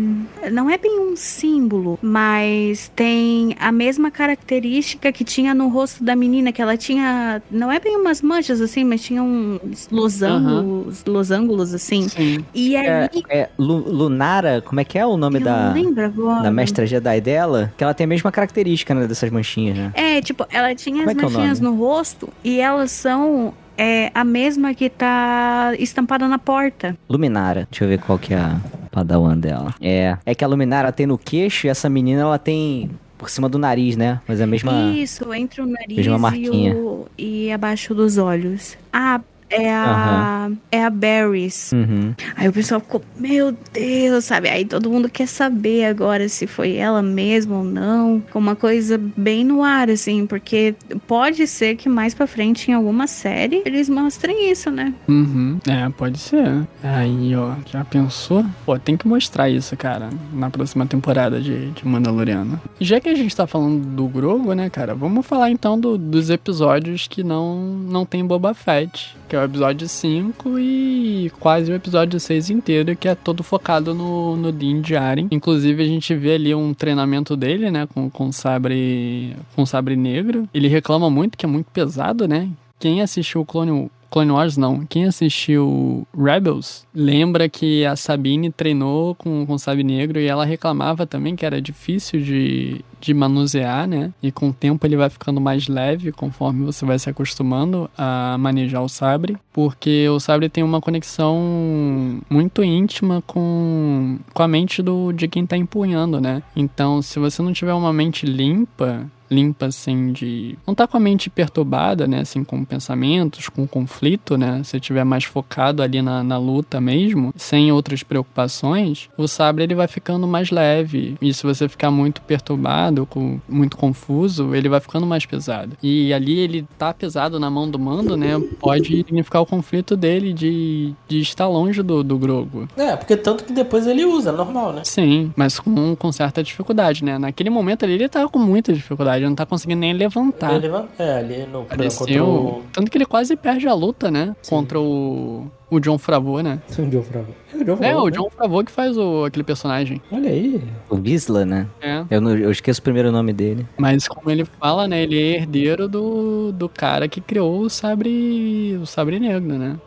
Não é bem um símbolo, mas tem a mesma característica que tinha no rosto da menina, que ela tinha. Não é bem umas manchas assim, mas tinha uns losangos, losângulos assim. Sim. E aí. É, é Lu- Lunara, como é que é o nome eu da, não lembro agora. da mestra Jedi dela? Que ela tem a mesma característica, né, dessas manchinhas, né? É, tipo, ela tinha Como as é que é manchinhas nome? no rosto e elas são é, a mesma que tá estampada na porta. Luminara. Deixa eu ver qual que é a padawan dela. É, é que a Luminara tem no queixo e essa menina ela tem por cima do nariz, né? Mas é a mesma... Isso, entre o nariz mesma e, marquinha. o, e abaixo dos olhos. Ah, é a. É a Barrys. Uhum. Aí o pessoal ficou, meu Deus, sabe? Aí todo mundo quer saber agora se foi ela mesma ou não. Com uma coisa bem no ar, assim, porque pode ser que mais pra frente, em alguma série, eles mostrem isso, né? Uhum. É, pode ser. Aí, ó, já pensou? Pô, tem que mostrar isso, cara, na próxima temporada de, de Mandaloriano. E Já que a gente tá falando do Grogu, né, cara, vamos falar então do- dos episódios que não, não tem Boba Fett. Que é o episódio 5 e quase o episódio 6 inteiro, que é todo focado no, no Din Djarin. Inclusive, a gente vê ali um treinamento dele, né, com, com sabre com sabre negro. Ele reclama muito que é muito pesado, né? Quem assistiu o Clone, Clone Wars, não. Quem assistiu Rebels lembra que a Sabine treinou com, com sabre negro e ela reclamava também que era difícil de, de manusear, né? E com o tempo ele vai ficando mais leve conforme você vai se acostumando a manejar o sabre, porque o sabre tem uma conexão muito íntima com, com a mente do, de quem tá empunhando, né? Então, se você não tiver uma mente limpa, limpa assim de não tá com a mente perturbada, né, assim com pensamentos, com conflito, né, se tiver mais focado ali na, na luta mesmo, sem outras preocupações, o sabre ele vai ficando mais leve. E se você ficar muito perturbado, com, muito confuso, ele vai ficando mais pesado. E ali ele tá pesado na mão do mando, né, pode significar o conflito dele de, de estar longe do, do Grogu. É, porque tanto que depois ele usa, normal, né? Sim, mas com, com certa dificuldade, né? Naquele momento ali ele tava com muita dificuldade, não tá conseguindo nem levantar. Ele vai- é, ali no contra Pareceu. o. Tanto que ele quase perde a luta, né? Contra o. O John Favreau, né? O John Favreau. É o John É, Favreau, o né? John Favreau que faz o, aquele personagem. Olha aí. O Visla, né? É. Eu, não- eu esqueço o primeiro nome dele. Mas como ele fala, né? Ele é herdeiro do, do cara que criou o sabre. o sabre negro, né?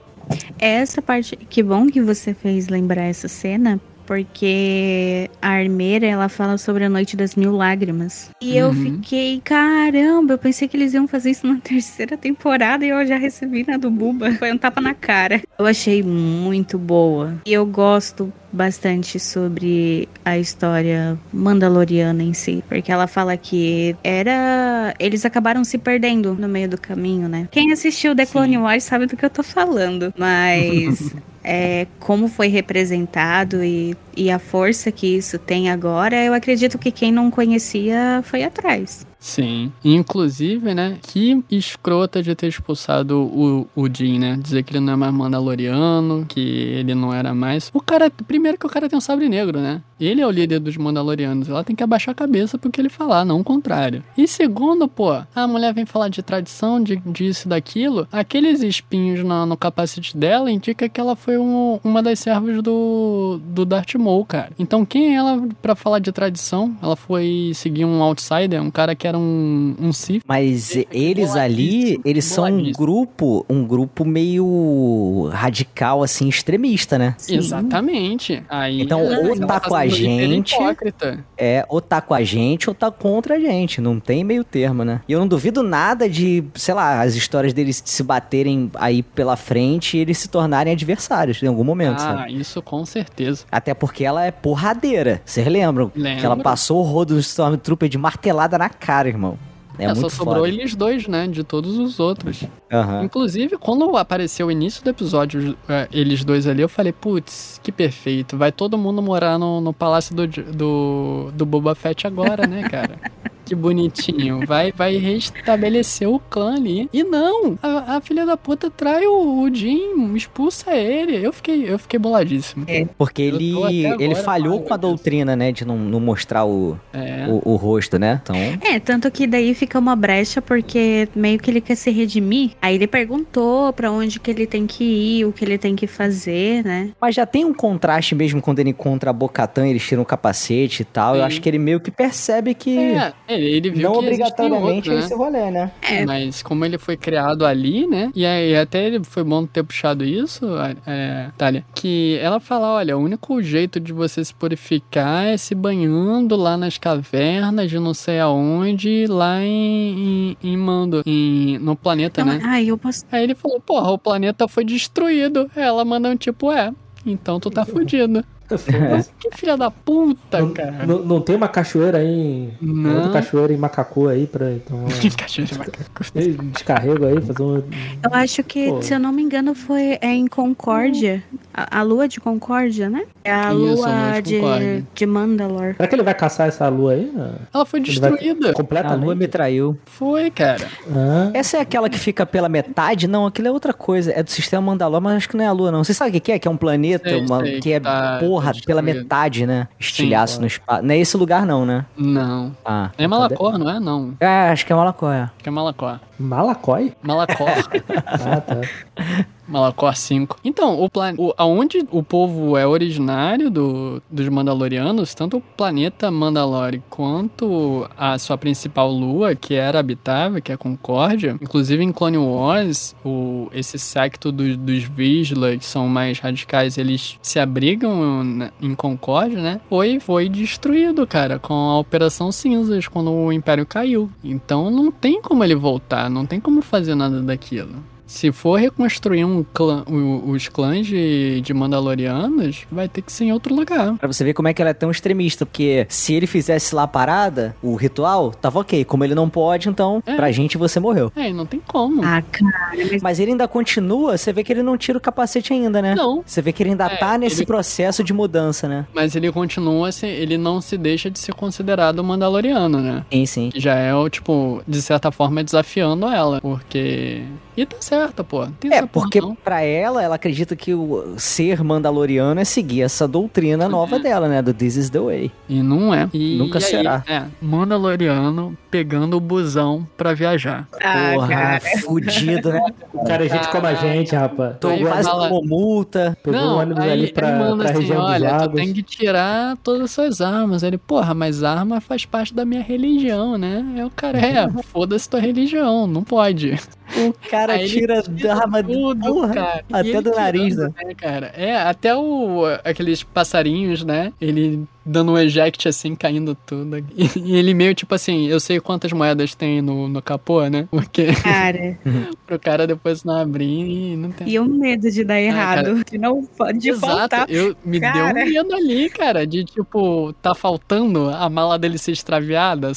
Essa parte, que bom que você fez lembrar essa cena, porque a armeira, ela fala sobre a noite das mil lágrimas. E eu Uhum. fiquei, caramba, eu pensei que eles iam fazer isso na terceira temporada e eu já recebi na do Buba. Foi um tapa na cara. Eu achei muito boa. E eu gosto bastante sobre a história mandaloriana em si, porque ela fala que era eles acabaram se perdendo no meio do caminho, né? Quem assistiu The Clone Wars sabe do que eu tô falando, mas é, como foi representado e, e a força que isso tem agora, eu acredito que quem não conhecia foi atrás. Sim. Inclusive, né? Que escrota de ter expulsado o, o Jin, né? Dizer que ele não é mais Mandaloriano, que ele não era mais. O cara, primeiro que o cara tem um sabre negro, né? Ele é o líder dos Mandalorianos. Ela tem que abaixar a cabeça pro que ele falar, não o contrário. E segundo, pô, a mulher vem falar de tradição, de disso daquilo. Aqueles espinhos na- no capacete dela indica que ela foi um- uma das servas do, do Darth Maul, cara. Então quem é ela pra falar de tradição? Ela foi seguir um outsider, um cara que era um, um Sith. Mas eles ali, eles são um grupo, um grupo meio radical, assim, extremista, né? Sim. Exatamente. Aí, Então, ela ou tá com a gente-. É, ou tá com a gente ou tá contra a gente. Não tem meio termo, né? E eu não duvido nada de, sei lá, as histórias deles se baterem aí pela frente e eles se tornarem adversários em algum momento, sabe? Ah, isso com certeza. Até porque ela é porradeira. Vocês lembram? Lembro. Que ela passou o rodo do Stormtrooper de martelada na cara, irmão. É, É, só sobrou foda. eles dois, né? De todos os outros. Aham. Inclusive, quando apareceu o início do episódio, é, eles dois ali, eu falei, putz, que perfeito. Vai todo mundo morar no, no palácio do, do, do Boba Fett agora, né, cara? Que bonitinho. Vai, vai restabelecer o clã ali. E não! A, a filha da puta trai o, o Jim, expulsa ele. Eu fiquei, eu fiquei boladíssimo. Porque Eu tô ele, ele falhou com a doutrina, né? De não, não mostrar o, É. o, o rosto, né? Então. É, tanto que daí fica uma brecha porque meio que ele quer se redimir. Aí ele perguntou pra onde que ele tem que ir, o que ele tem que fazer, né? Mas já tem um contraste mesmo quando ele encontra a Bocatã, eles tiram o capacete e tal. Eu Sim. acho que ele meio que percebe que É, ele, ele viu não que obrigatoriamente outros, é né? esse rolê, né? É, Mas como ele foi criado ali, né? E aí até ele foi bom ter puxado isso, é, Thalia, que ela fala, olha, o único jeito de você se purificar é se banhando lá nas cavernas de não sei aonde, lá em, em, em Mando, em, no planeta, então, né? ai, eu posso. Aí ele falou, porra, o planeta foi destruído. Ela manda um tipo, é, então tu tá fudido. Que filha da puta, Não, cara. não, não tem uma cachoeira aí, em- Não. outra cachoeira em Macacu aí pra então Cachorro de macaco. eu descarrego aí, fazer um Eu acho que, Pô. se eu não me engano, foi é em Concórdia. A, a lua de Concórdia, né? É a Isso, a lua lua de de, de Mandalor. Será que ele vai caçar essa lua aí? Ela foi Ele vai- destruída. A lua me traiu. Foi, cara. Ah, Essa é aquela que fica pela metade? Não, aquilo é outra coisa. É do sistema Mandalor, mas acho que não é a lua, não. Você sabe o que que é? Que é um planeta Sei, uma- sei, que é, tá- porra, tá pela metade, né? Estilhaço Sim. no espaço. Não é esse lugar, não, né? Não. Ah. É Malacor, não é? Não. É, acho que é Malacó, é. Acho que é Malacor. Malacói? Malacor. Ah, tá. Malacor 5. Então, o plan... aonde o povo é originário do, dos Mandalorianos, tanto o planeta Mandalore quanto a sua principal lua, que era habitável, que é Concórdia, inclusive em Clone Wars, o, esse secto do, dos Vizsla, que são mais radicais, eles se abrigam em Concórdia, né? Foi, foi destruído, cara, com a Operação Cinzas, quando o Império caiu. Então não tem como ele voltar, não tem como fazer nada daquilo. Se for reconstruir um clã, os clãs de, de Mandalorianos, vai ter que ser em outro lugar. Pra você ver como é que ela é tão extremista. Porque se ele fizesse lá a parada, o ritual, tava ok. Como ele não pode, então, É. pra gente você morreu. É, e não tem como. Ah, cara, mas Mas ele ainda continua, você vê que ele não tira o capacete ainda, né? Não. Você vê que ele ainda É, tá nesse ele- processo de mudança, né? Mas ele continua, ele não se deixa de ser considerado Mandaloriano, né? Sim, sim. Já é o, tipo, de certa forma desafiando ela. Porque. E tá certo, pô. Não tem É, porra, porque não. pra ela, ela acredita que o ser mandaloriano é seguir essa doutrina nova dela, né? Do This is the way. E não é. E, Nunca e aí, será. É, Mandaloriano pegando o busão pra viajar. Ah, Porra, cara. fudido, né? O cara é gente como a gente, rapaz. Tô Aí quase fala- tomou multa. Pegou não, um ônibus aí ali ele pra, manda pra assim, região dos olha, tu lagos. tem que tirar todas as suas armas. Aí Ele, porra, mas arma faz parte da minha religião, né? Aí o cara, é, foda-se tua religião, não pode. O cara Aí tira da arma Tudo, porra, cara. Até do nariz, tirando, né, cara? É, até o, aqueles passarinhos, né? Ele dando um eject assim, caindo tudo. E, e ele meio tipo assim, eu sei quantas moedas tem no, no capô, né? Porque cara. pro cara depois não abrir e não tem. E o medo de dar errado. cara. de não de Exato, faltar. eu, me deu Cara. um medo ali, cara, de tipo, tá faltando a mala dele ser extraviada.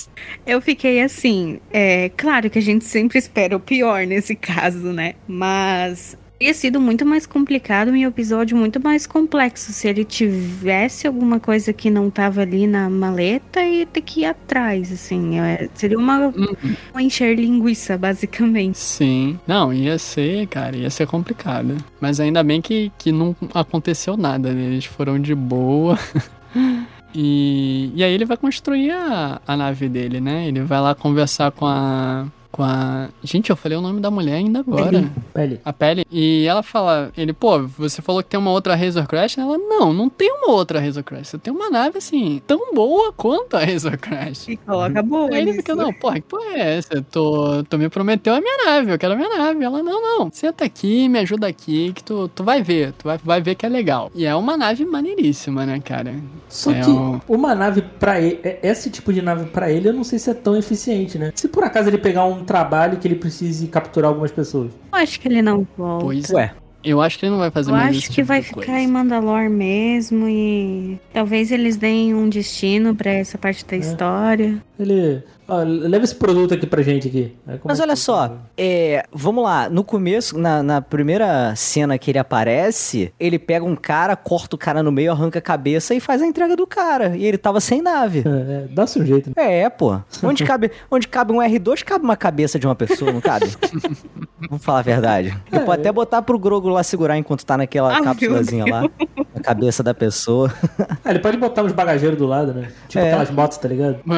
Eu fiquei assim, é claro que a gente sempre espera o pior nesse caso, né? Mas teria sido muito mais complicado e um episódio muito mais complexo se ele tivesse alguma coisa que não tava ali na maleta e ter que ir atrás, assim. é, seria uma, uma encher linguiça, basicamente. Sim. Não, ia ser, cara, ia ser complicado. Mas ainda bem que, que não aconteceu nada, né? Eles foram de boa. e, e aí ele vai construir a, a nave dele, né? Ele vai lá conversar com a. Com a. Gente, eu falei o nome da mulher ainda agora. Pele. A pele. E ela fala, ele, pô, você falou que tem uma outra Razor Crash? Ela, não, não tem uma outra Razor Crash. Você tem uma nave, assim, tão boa quanto a Razor Crash. E coloca boa. Aí ele fica, não, porra, que porra é essa? Tu, tu me prometeu a minha nave, eu quero a minha nave. Ela, não, não, senta aqui, me ajuda aqui, que tu, tu vai ver, tu vai, vai ver que é legal. E é uma nave maneiríssima, né, cara? Só É que um- uma nave pra ele, é- esse tipo de nave pra ele, eu não sei se é tão eficiente, né? Se por acaso ele pegar um trabalho que ele precise capturar algumas pessoas. Eu acho que ele não volta. Pois Ué, Eu acho que ele não vai fazer Eu mais acho esse que tipo vai ficar coisa. em Mandalor mesmo e talvez eles deem um destino pra essa parte da história. Ele. Ó, leva esse produto aqui pra gente aqui. Aí Mas começa- olha só, é, vamos lá, no começo, na, na primeira cena que ele aparece, ele pega um cara, corta o cara no meio, arranca a cabeça e faz a entrega do cara. E ele tava sem nave. É, é, dá seu jeito. né? É, pô. Onde cabe, onde cabe um R2, cabe uma cabeça de uma pessoa, não cabe? Vamos falar a verdade. Eu posso até botar pro Grogo lá segurar enquanto tá naquela meu cápsulazinha lá. A cabeça da pessoa. Ah, ele pode botar uns bagageiros do lado, né? Tipo É. aquelas motos, tá ligado?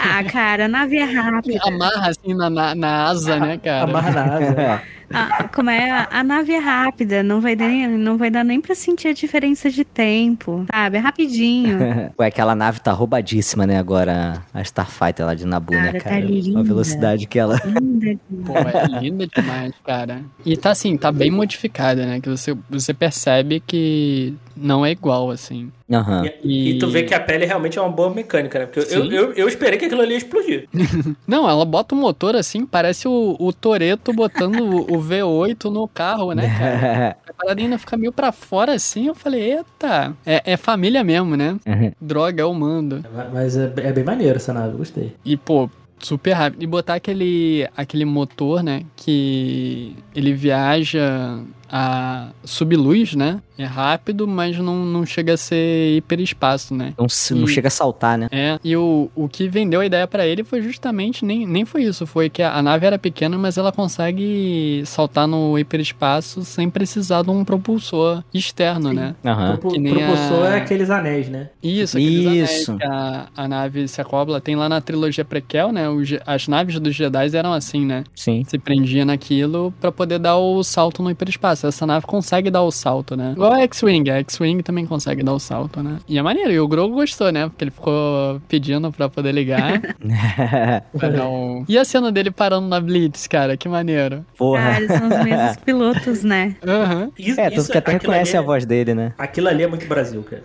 Ah, cara, a nave é rápida. Amarra assim na, na, na asa, né, cara? Amarra na asa. Ah, como é? A- A nave é rápida, não vai, nem, não vai dar nem pra sentir a diferença de tempo, sabe? É rapidinho. Ué, aquela nave tá roubadíssima, né? Agora a Starfighter lá de Nabu, né, Cara, tá cara? linda. a velocidade que ela. Linda. Pô, é linda demais, cara. E tá assim, tá bem modificada, né? Que você, você percebe que não é igual, assim. Aham. E, E, tu vê que a pele realmente é uma boa mecânica, né? Porque eu, eu, eu esperei que aquilo ali ia explodir. Não, ela bota o motor assim, parece o, o Toreto botando o, o V8 no carro, né, cara? A parada ainda fica meio pra fora assim. Eu falei, eita, é, é família mesmo, né? Droga, é o mando. Mas é, é bem maneiro essa nave, eu gostei. E, pô, super rápido. E botar aquele, aquele motor, né? Que ele viaja a subluz, né? É rápido, mas não, não chega a ser hiperespaço, né? Não, se- não E- chega a saltar, né? É, e o, o que vendeu a ideia pra ele foi justamente, nem, nem foi isso, foi que a, a nave era pequena, mas ela consegue saltar no hiperespaço sem precisar de um propulsor externo, né? Aham. Propo- que nem propulsor a- é aqueles anéis, né? Isso, aqueles anéis Isso. que a, a nave se acopla. Tem lá na trilogia prequel, né? os as naves dos Jedi eram assim, né? Sim. Se prendia naquilo pra poder dar o salto no hiperespaço. Essa nave consegue dar o salto, né? Igual a X-Wing. A X-Wing também consegue dar o salto, né? E é maneiro. E o Grogu gostou, né? Porque ele ficou pedindo pra poder ligar. um- E a cena dele parando na Blitz, cara? Que maneiro. Porra. Ah, eles são os mesmos pilotos, né? Aham. Isso, é, isso- que até reconhece ali a voz dele, né? Aquilo ali é muito Brasil, cara.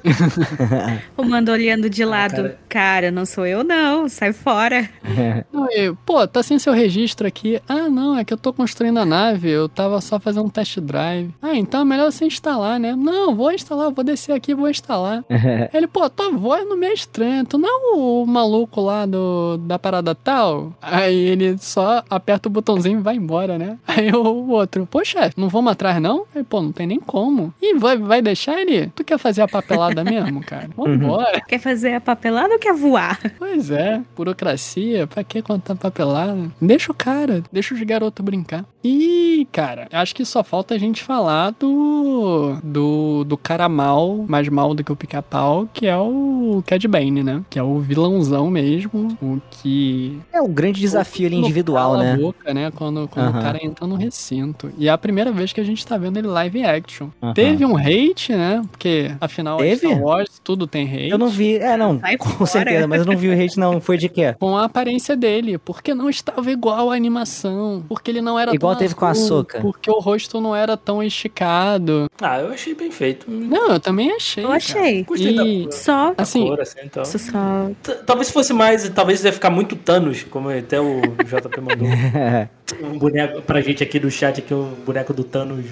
O mando olhando de lado. cara. cara. não sou eu, não. Sai fora. Não, e, Pô, tá sem seu registro aqui. Ah, não, é que eu tô construindo a nave, eu tava só fazendo um test drive. Ah, então é melhor você instalar, né? Não, vou instalar, vou descer aqui e vou instalar. Ele, pô, tua voz não me é estranha, tu não é o maluco lá do, da parada tal? Aí ele só aperta o botãozinho e vai embora, né? Aí o outro, pô, chefe, não vamos atrás não? Aí, pô, não tem nem como. E vai, vai deixar ele? Tu quer fazer a papelada mesmo, cara? Vambora. Quer fazer a papelada ou quer voar? Pois é, burocracia, pra que contar papelada? Deixa o cara, deixa os garotos brincar. E, cara, acho que só falta a gente falar do. do, do cara mal, mais mal do que o pica-pau, que é o Cad Bane, né? Que é o vilãozão mesmo, o que. É um grande desafio ali individual, né? A boca, né? Quando, quando Aham. o cara entra no recinto. E é a primeira vez que a gente tá vendo ele live action. Aham. Teve um hate, né? Porque, afinal, é Teve? Star Wars, tudo tem hate. Eu não vi, é, não, Sai com fora. certeza, mas eu não vi o hate, não. Foi de quê? com a aparência dele, porque não estava igual a animação, porque ele não era Igual teve com a porque o rosto não era tão esticado. Ah, eu achei bem feito. Não, eu também achei. Eu achei. Gostei da E, cor. Só. da assim, cor, assim, então. Só. T- Talvez se fosse mais, talvez ia ficar muito Thanos, como até o JP mandou um boneco pra gente aqui do chat, aqui um boneco do Thanos,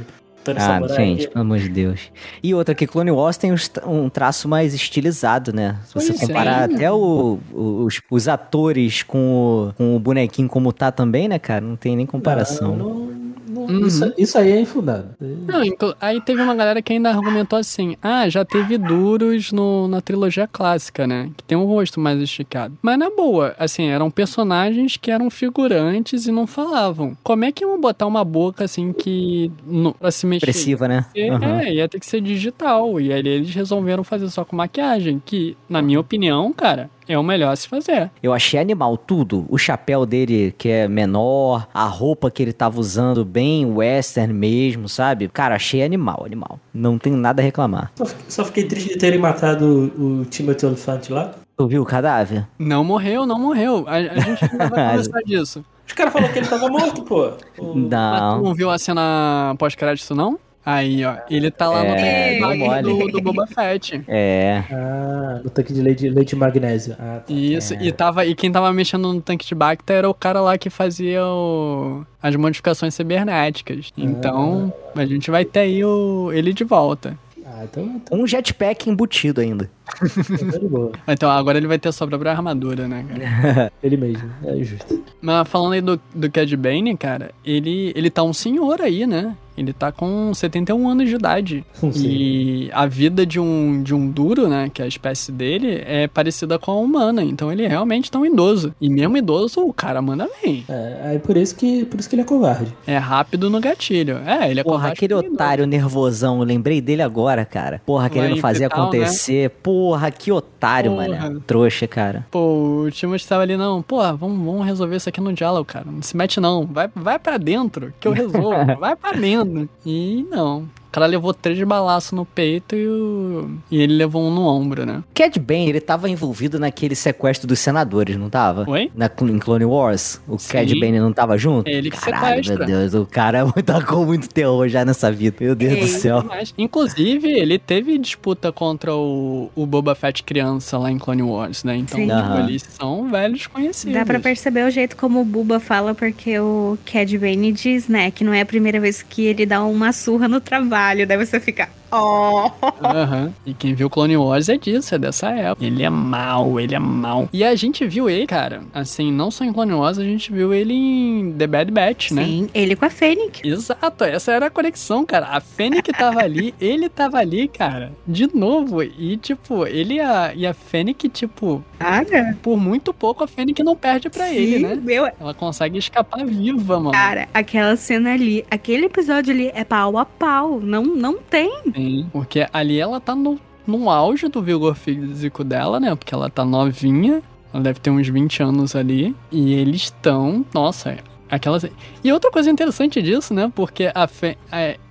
Thanos Ah, Samurai. gente, pelo amor de Deus. E outra, que Clone Wars tem um traço mais estilizado, né? Se você Pois é. comparar até o- o- os, os atores com o, com o bonequinho como tá também, né, cara? Não tem nem comparação. Não, não- não- Uhum. isso, isso aí é infundado. Não, inclu- aí teve uma galera que ainda argumentou assim: ah, já teve duros no, na trilogia clássica, né? Que tem um rosto mais esticado. Mas na boa, assim, eram personagens que eram figurantes e não falavam. Como é que iam botar uma boca assim que. No, pra se mexer? Expressiva, né? É, Aham. é, ia ter que ser digital. E aí eles resolveram fazer só com maquiagem, que, na minha opinião, cara, é o melhor a se fazer. Eu achei animal tudo. O chapéu dele, que é menor, a roupa que ele tava usando, bem western mesmo, sabe? Cara, achei animal, animal. Não tenho nada a reclamar. Só, fi- só fiquei triste de terem matado o, o Timothy Olyphant lá. Tu viu o cadáver? Não morreu, não morreu. A, a gente ainda vai conversar disso. Os caras falaram que ele tava morto, pô. O- Mas tu Não. não viu a cena pós-crédito, não? Aí, ó. Ele tá lá É, no tanque mole. do, do Boba Fett. É. Ah, no tanque de leite, leite magnésio. Ah, tá. Isso, e, tava, e quem tava mexendo no tanque de Bacta era o cara lá que fazia o- as modificações cibernéticas. Então, a gente vai ter aí o, ele de volta. Ah, Ah, então, então Um jetpack embutido ainda. tá. Então agora ele vai ter sua própria armadura, né, cara? Ele mesmo, é justo. Mas falando aí do, do Cad Bane, cara, ele, ele tá um senhor aí, né? Ele tá com 71 anos de idade. Sim. E a vida de um, de um duro, né? Que é a espécie dele, é parecida com a humana. Então ele realmente tá um idoso. E mesmo idoso, o cara manda bem. É, aí por isso que por isso que ele é covarde. É rápido no gatilho. É, ele é Porra, covarde aquele otário nervosão, eu lembrei dele agora, cara. Porra, querendo fazer infiltrar, acontecer. Porra, que otário, Porra. mano. Trouxa, cara. Pô, o Timothy tava ali, não, pô, vamos, vamos resolver isso aqui no diálogo, cara. Não se mete não, vai, vai pra dentro, que eu resolvo, vai pra dentro. E não. O cara levou três balaços no peito e, o... e ele levou um no ombro, né? Cad Bane, ele tava envolvido naquele sequestro dos senadores, não tava? Oi? Na, em Clone Wars? O Sim. Cad Bane não tava junto? Ele que Caralho, sequestra. meu Deus, o cara tacou muito terror já nessa vida. Meu Deus do céu. Mas, inclusive, ele teve disputa contra o, o Boba Fett criança lá em Clone Wars, né? Então, tipo, eles são velhos conhecidos. Dá pra perceber o jeito como o Buba fala, porque o Cad Bane diz, né, que não é a primeira vez que ele dá uma surra no trabalho. Daí você fica, oh. Aham. E quem viu Clone Wars é disso, é dessa época. Ele é mal, ele é mal. E a gente viu ele, cara, assim, não só em Clone Wars, a gente viu ele em The Bad Batch, né? Sim, ele com a Fênix. Exato, essa era a conexão, cara. A Fennec tava ali, ele tava ali, cara, de novo. E, tipo, ele e a, e a Fennec, tipo, Cara, por muito pouco a Fennec não perde pra ele, né? Meu, Ela consegue escapar viva, mano. cara, aquela cena ali, aquele episódio ali é pau a pau. Não, não tem. Sim, porque ali ela tá no, no auge do vigor físico dela, né? Porque ela tá novinha, ela deve ter uns 20 anos ali. E eles estão, nossa, aquelas. E outra coisa interessante disso, né? Porque a Fe...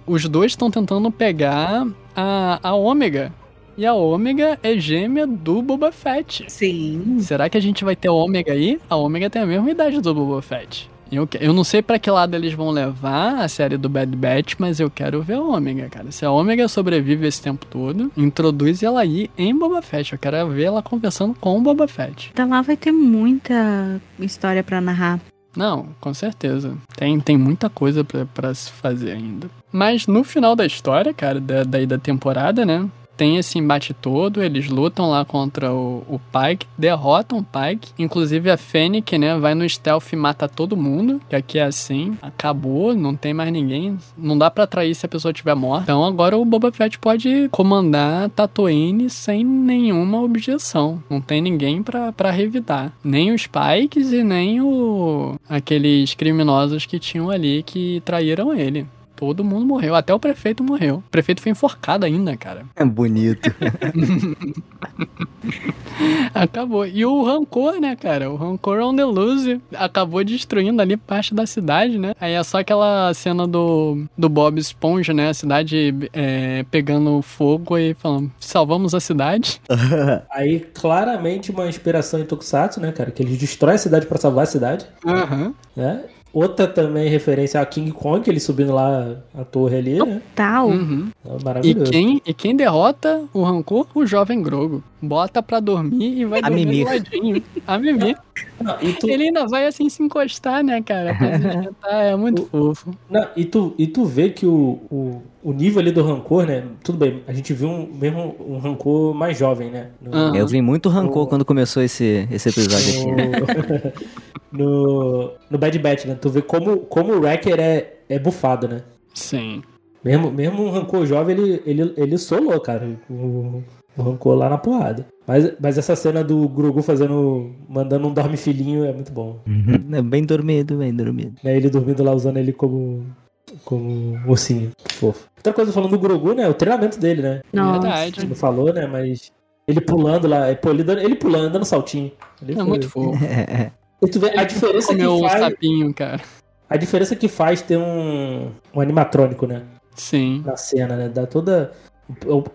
os dois estão tentando pegar a, a Ômega. E a Ômega é gêmea do Boba Fett. Sim. Será que a gente vai ter a Ômega aí? A Ômega tem a mesma idade do Boba Fett. Eu, eu não sei pra que lado eles vão levar a série do Bad Batch, mas eu quero ver a Ômega, cara. Se a Ômega sobrevive esse tempo todo, introduz ela aí em Boba Fett. Eu quero ver ela conversando com o Boba Fett. Então lá vai ter muita história pra narrar. Não, com certeza. Tem, tem muita coisa pra, pra se fazer ainda. Mas no final da história, cara, da, daí da temporada, né? Tem esse embate todo, eles lutam lá contra o, o Pike, derrotam o Pike. Inclusive a Fennec, né, vai no stealth e mata todo mundo, que aqui é assim. Acabou, não tem mais ninguém. Não dá pra atrair se a pessoa estiver morta. Então agora o Boba Fett pode comandar Tatooine sem nenhuma objeção. Não tem ninguém pra revidar. Nem os Pikes e nem o aqueles criminosos que tinham ali que traíram ele. Todo mundo morreu, até o prefeito morreu. O prefeito foi enforcado ainda, cara. É bonito. Acabou. E o Rancor, né, cara? O Rancor on the loose acabou destruindo ali parte da cidade, né? Aí é só aquela cena do, do Bob Esponja, né? A cidade é, pegando fogo e falando, salvamos a cidade. Aí, claramente, uma inspiração em Tokusatsu, né, cara? Que eles destroem a cidade pra salvar a cidade, Aham. né? Outra também referência a King Kong, ele subindo lá a torre ali, né? Tal. Uhum. É E maravilhoso. quem, e quem derrota o Rancor? O jovem Grogo. Bota pra dormir e vai A dormir Mimir. do ladinho. A Mimir. Não, e, tu, Ele ainda vai assim se encostar, né, cara? Pra se esquentar, é muito fofo. não, e, tu, e tu vê que o, o, o nível ali do rancor, né? Tudo bem, a gente viu um, mesmo um rancor mais jovem, né? No, Aham. Eu vi muito rancor O- quando começou esse, esse episódio aqui. no, no, Bad Batch, né? Tu vê como, como o Wrecker é, é bufado, né? Sim. Mesmo, mesmo um rancor jovem, ele, ele, ele solou, cara. O, o rancor lá na porrada. Mas, mas essa cena do Grogu fazendo. mandando um dorme filhinho é muito bom. É bem dormido, bem dormido. Né? Ele dormindo lá usando ele como. como ursinho. Que fofo. Outra coisa falando do Grogu, né? O treinamento dele, né? Nossa. A Verdade. gente não falou, né? Mas. Ele pulando lá, pô, ele, dando- ele pulando, dando saltinho. Ele É foi- muito fofo. E tu vê a diferença que um faz. sapinho, cara. A diferença que faz ter um, um animatrônico, né? Sim. Na cena, né? Dá toda.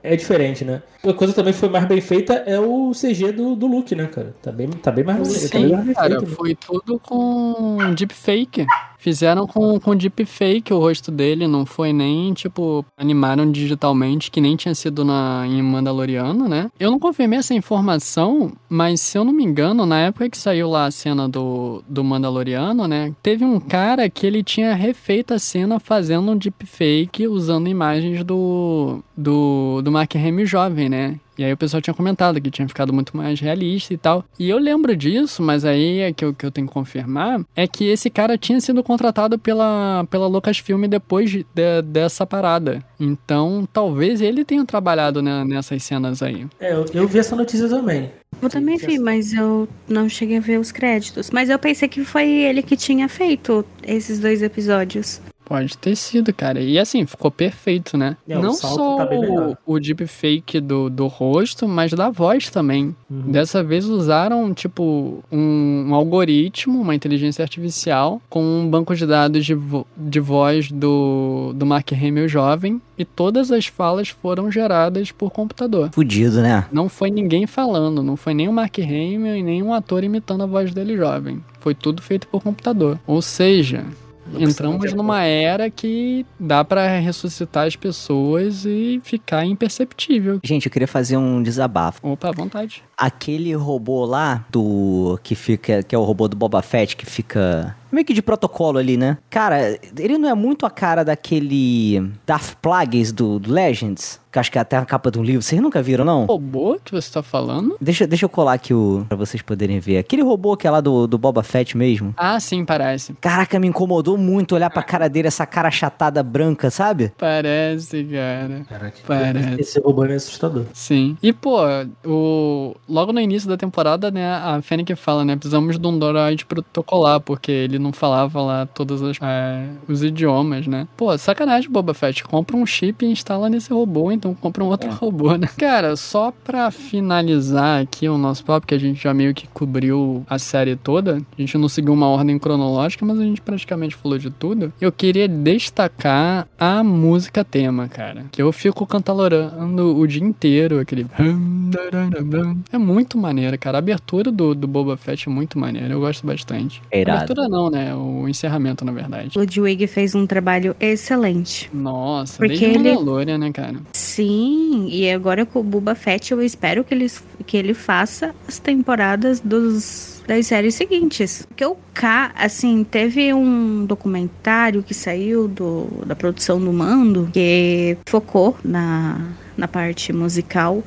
É diferente, né? Uma coisa também foi mais bem feita é o CG do, do Luke, né, cara? Tá bem, tá bem mais, tá bem Sim, mais bem cara, feito. né? foi tudo com deepfake. Fizeram com, com deepfake o rosto dele, não foi nem, tipo, animaram digitalmente, que nem tinha sido na, em Mandaloriano, né? Eu não confirmei essa informação, mas se eu não me engano, na época que saiu lá a cena do, do Mandaloriano, né? Teve um cara que ele tinha refeito a cena fazendo um deepfake usando imagens do, do, do Mark Hamill jovem, né? E aí o pessoal tinha comentado que tinha ficado muito mais realista e tal. E eu lembro disso, mas aí é que eu, que eu tenho que confirmar, é que esse cara tinha sido contratado pela, pela Lucasfilm depois de, dessa parada. Então, talvez ele tenha trabalhado né, nessas cenas aí. É, eu, eu vi essa notícia também. Eu também vi, mas eu não cheguei a ver os créditos. Mas eu pensei que foi ele que tinha feito esses dois episódios. Pode ter sido, cara. E assim, ficou perfeito, né? É, Não só tá o, o deepfake do, do rosto, mas da voz também. Uhum. Dessa vez usaram, tipo, um, um algoritmo, uma inteligência artificial, com um banco de dados de, vo- de voz do, do Mark Hamill jovem, e todas as falas foram geradas por computador. Fudido, né? Não foi ninguém falando, não foi nem o Mark Hamill e nem um ator imitando a voz dele jovem. Foi tudo feito por computador. Ou seja, entramos numa era que dá pra ressuscitar as pessoas e ficar imperceptível. Gente, eu queria fazer um desabafo. Opa, à vontade. Aquele robô lá do que fica, que é o robô do Boba Fett que fica meio que de protocolo ali, né? Cara, ele não é muito a cara daquele Darth Plagueis do, do Legends, que acho que é até a capa de um livro. Vocês nunca viram, não? Robô que você tá falando? Deixa, deixa eu colar aqui o pra vocês poderem ver. Aquele robô que é lá do, do Boba Fett mesmo. Ah, sim, parece. Caraca, me incomodou muito olhar pra cara dele, essa cara achatada branca, sabe? Parece, cara. Caraca, Parece. esse robô é assustador. Sim. E, pô, o... logo no início da temporada, né, a Fennec fala, né, precisamos de um droid protocolar, porque ele não falava lá todos os, é, os idiomas, né. Pô, sacanagem, Boba Fett. Compra um chip e instala nesse robô, então compra um outro robô, né. Cara, só pra finalizar aqui o nosso papo, que a gente já meio que cobriu a série toda, a gente não seguiu uma ordem cronológica, mas a gente praticamente falou de tudo. Eu queria destacar a música tema, cara. Que eu fico cantalorando o dia inteiro, aquele. É muito maneiro, cara. A abertura do, do Boba Fett é muito maneira. Eu gosto bastante. É irado. Abertura não, né? O encerramento, na verdade. O Ludwig fez um trabalho excelente. Nossa, Porque desde ele- Mandalorian, né, cara? Sim, e agora com o Boba Fett eu espero que ele, que ele faça as temporadas dos, das séries seguintes. Porque o K, assim, teve um documentário que saiu do, da produção do Mando que focou na, na parte musical.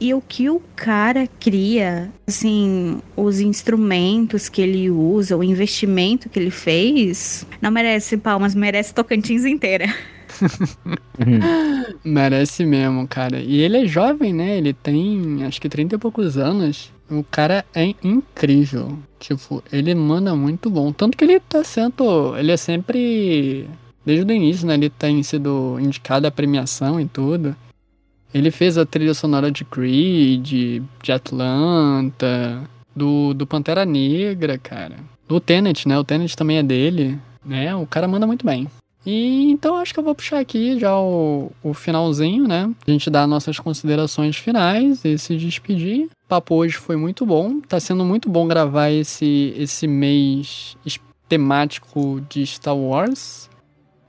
E o que o cara cria, assim, os instrumentos que ele usa, o investimento que ele fez, não merece palmas, merece Tocantins inteira. Merece mesmo, cara. E ele é jovem, né? Ele tem acho que 30 e poucos anos. O cara é incrível. Tipo, ele manda muito bom. Tanto que ele tá sendo. Ele é sempre. Desde o início, né? Ele tem sido indicado à premiação e tudo. Ele fez a trilha sonora de Creed, de Atlanta, do, do Pantera Negra, cara. Do Tenet, né? O Tenet também é dele, né? O cara manda muito bem. E então acho que eu vou puxar aqui já o, o finalzinho, né? A gente dá nossas considerações finais e se despedir. O papo hoje foi muito bom. Tá sendo muito bom gravar esse, esse mês temático de Star Wars.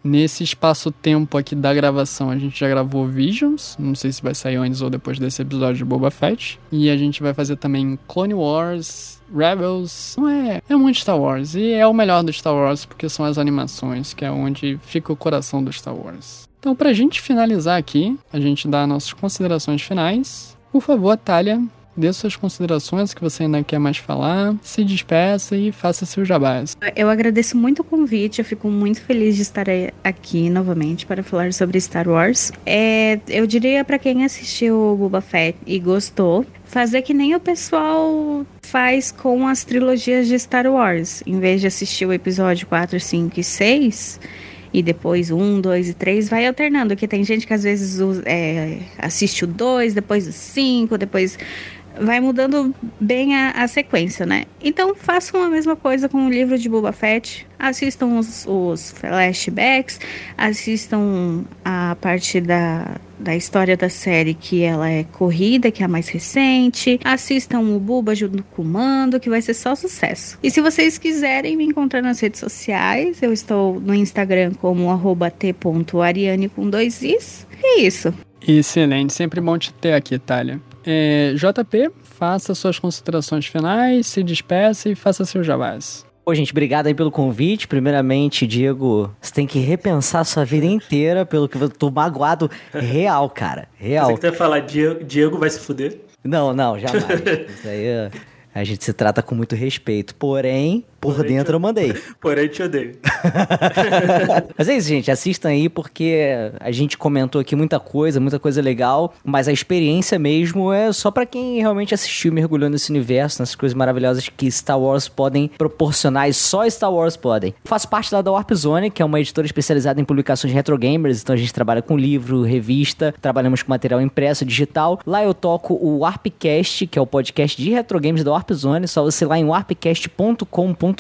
Nesse espaço-tempo aqui da gravação, a gente já gravou Visions. Não sei se vai sair antes ou depois desse episódio de Boba Fett. E a gente vai fazer também Clone Wars, Rebels. Não é, é muito Star Wars. E é o melhor do Star Wars porque são as animações, que é onde fica o coração do Star Wars. Então, pra gente finalizar aqui, a gente dá nossas considerações finais. Por favor, Talia, dê suas considerações que você ainda quer mais falar, se despeça e faça seu jabás. Eu agradeço muito o convite, eu fico muito feliz de estar aqui novamente para falar sobre Star Wars. É, eu diria para quem assistiu o Boba Fett e gostou, fazer que nem o pessoal faz com as trilogias de Star Wars. Em vez de assistir o episódio 4, 5 e 6 e depois um, dois e três, vai alternando. Que tem gente que às vezes é, assiste o 2, depois o 5, depois vai mudando bem a, a sequência, né? Então façam a mesma coisa com o livro de Boba Fett. Assistam os, os flashbacks, assistam a parte da, da história da série que ela é corrida, que é a mais recente. Assistam o Buba junto com o Mando, que vai ser só sucesso. E se vocês quiserem me encontrar nas redes sociais, eu estou no Instagram como t.ariane com dois is. É isso. Excelente, sempre bom te ter aqui, Thalia. É, JP, faça suas considerações finais, se despeça e faça seu jabás. Pô, gente, obrigado aí pelo convite. Primeiramente, Diego, você tem que repensar a sua vida inteira pelo que eu tô magoado real, cara. Real. Você que vai falar Diego, Diego vai se fuder? Não, não, jamais. Isso aí a gente se trata com muito respeito. Porém, por Porém, dentro eu mandei. Porém, te odeio. mas é isso, gente. Assistam aí porque a gente comentou aqui muita coisa, muita coisa legal, mas a experiência mesmo é só para quem realmente assistiu mergulhou nesse universo, nessas coisas maravilhosas que Star Wars podem proporcionar e só Star Wars podem. Eu faço parte lá da Warp Zone, que é uma editora especializada em publicações de retro gamers, então a gente trabalha com livro, revista, trabalhamos com material impresso, digital. Lá eu toco o Warpcast, que é o podcast de retro games da Warp Zone, só você ir lá em warpcast.com.br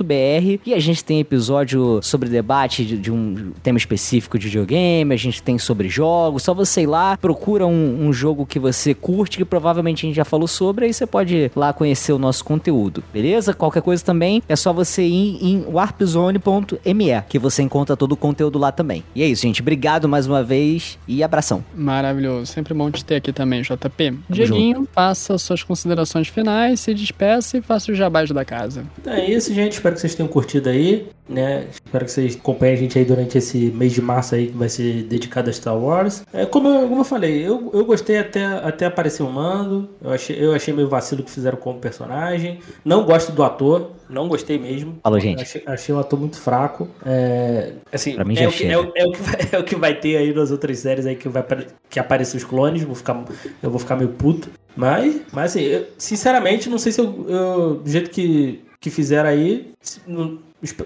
e a gente tem episódio sobre debate de, de, um tema específico de videogame, a gente tem sobre jogos, só você ir lá, procura um, um, jogo que você curte, que provavelmente a gente já falou sobre, aí você pode ir lá conhecer o nosso conteúdo, beleza? Qualquer coisa também é só você ir em warpzone.me, que você encontra todo o conteúdo lá também. E é isso, gente. Obrigado mais uma vez e abração. Maravilhoso. Sempre bom te ter aqui também, JP. Dieguinho, faça suas considerações finais, se despeça e faça o jabás da casa. Então é isso, gente. Espero que vocês tenham curtido aí, né? Espero que vocês acompanhem a gente aí durante esse mês de março aí que vai ser dedicado a Star Wars. É, como, eu, como eu falei, eu, eu gostei até, até aparecer o Mando. Eu achei, eu achei meio vacilo que fizeram como personagem. Não gosto do ator. Não gostei mesmo. Falou, gente. Achei, achei um ator muito fraco. É, assim, pra mim já é, o que, é, o, é, o que vai, é o que vai ter aí nas outras séries aí que vai que aparecem os clones. Vou ficar, eu vou ficar meio puto. Mas, mas assim, eu, sinceramente, não sei se eu, eu do jeito que que fizeram aí. Eu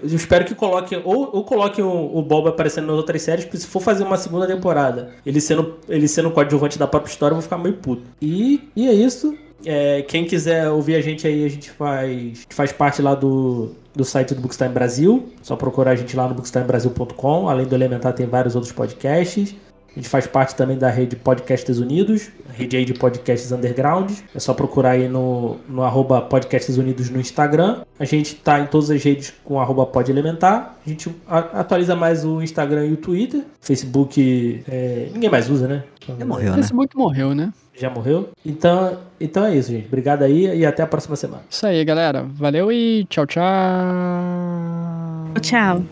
espero que coloquem. Ou, ou coloquem o, o Bob aparecendo nas outras séries, porque se for fazer uma segunda temporada, ele sendo, ele sendo coadjuvante da própria história, eu vou ficar meio puto. E, e é isso. É, quem quiser ouvir a gente aí, a gente faz, faz parte lá do, do site do Bookstime Brasil. Só procurar a gente lá no bookstimebrasil.com. Além do Elementar, tem vários outros podcasts. A gente faz parte também da rede Podcasts Unidos, rede aí de podcasts underground. É só procurar aí no, no arroba Podcasts Unidos no Instagram. A gente tá em todas as redes com arroba Pod Elementar. A gente atualiza mais o Instagram e o Twitter. Facebook, é, ninguém mais usa, né? Já morreu, né? Facebook morreu, né? Já morreu? Então, então é isso, gente. Obrigado aí e até a próxima semana. Isso aí, galera. Valeu e tchau, tchau. Tchau.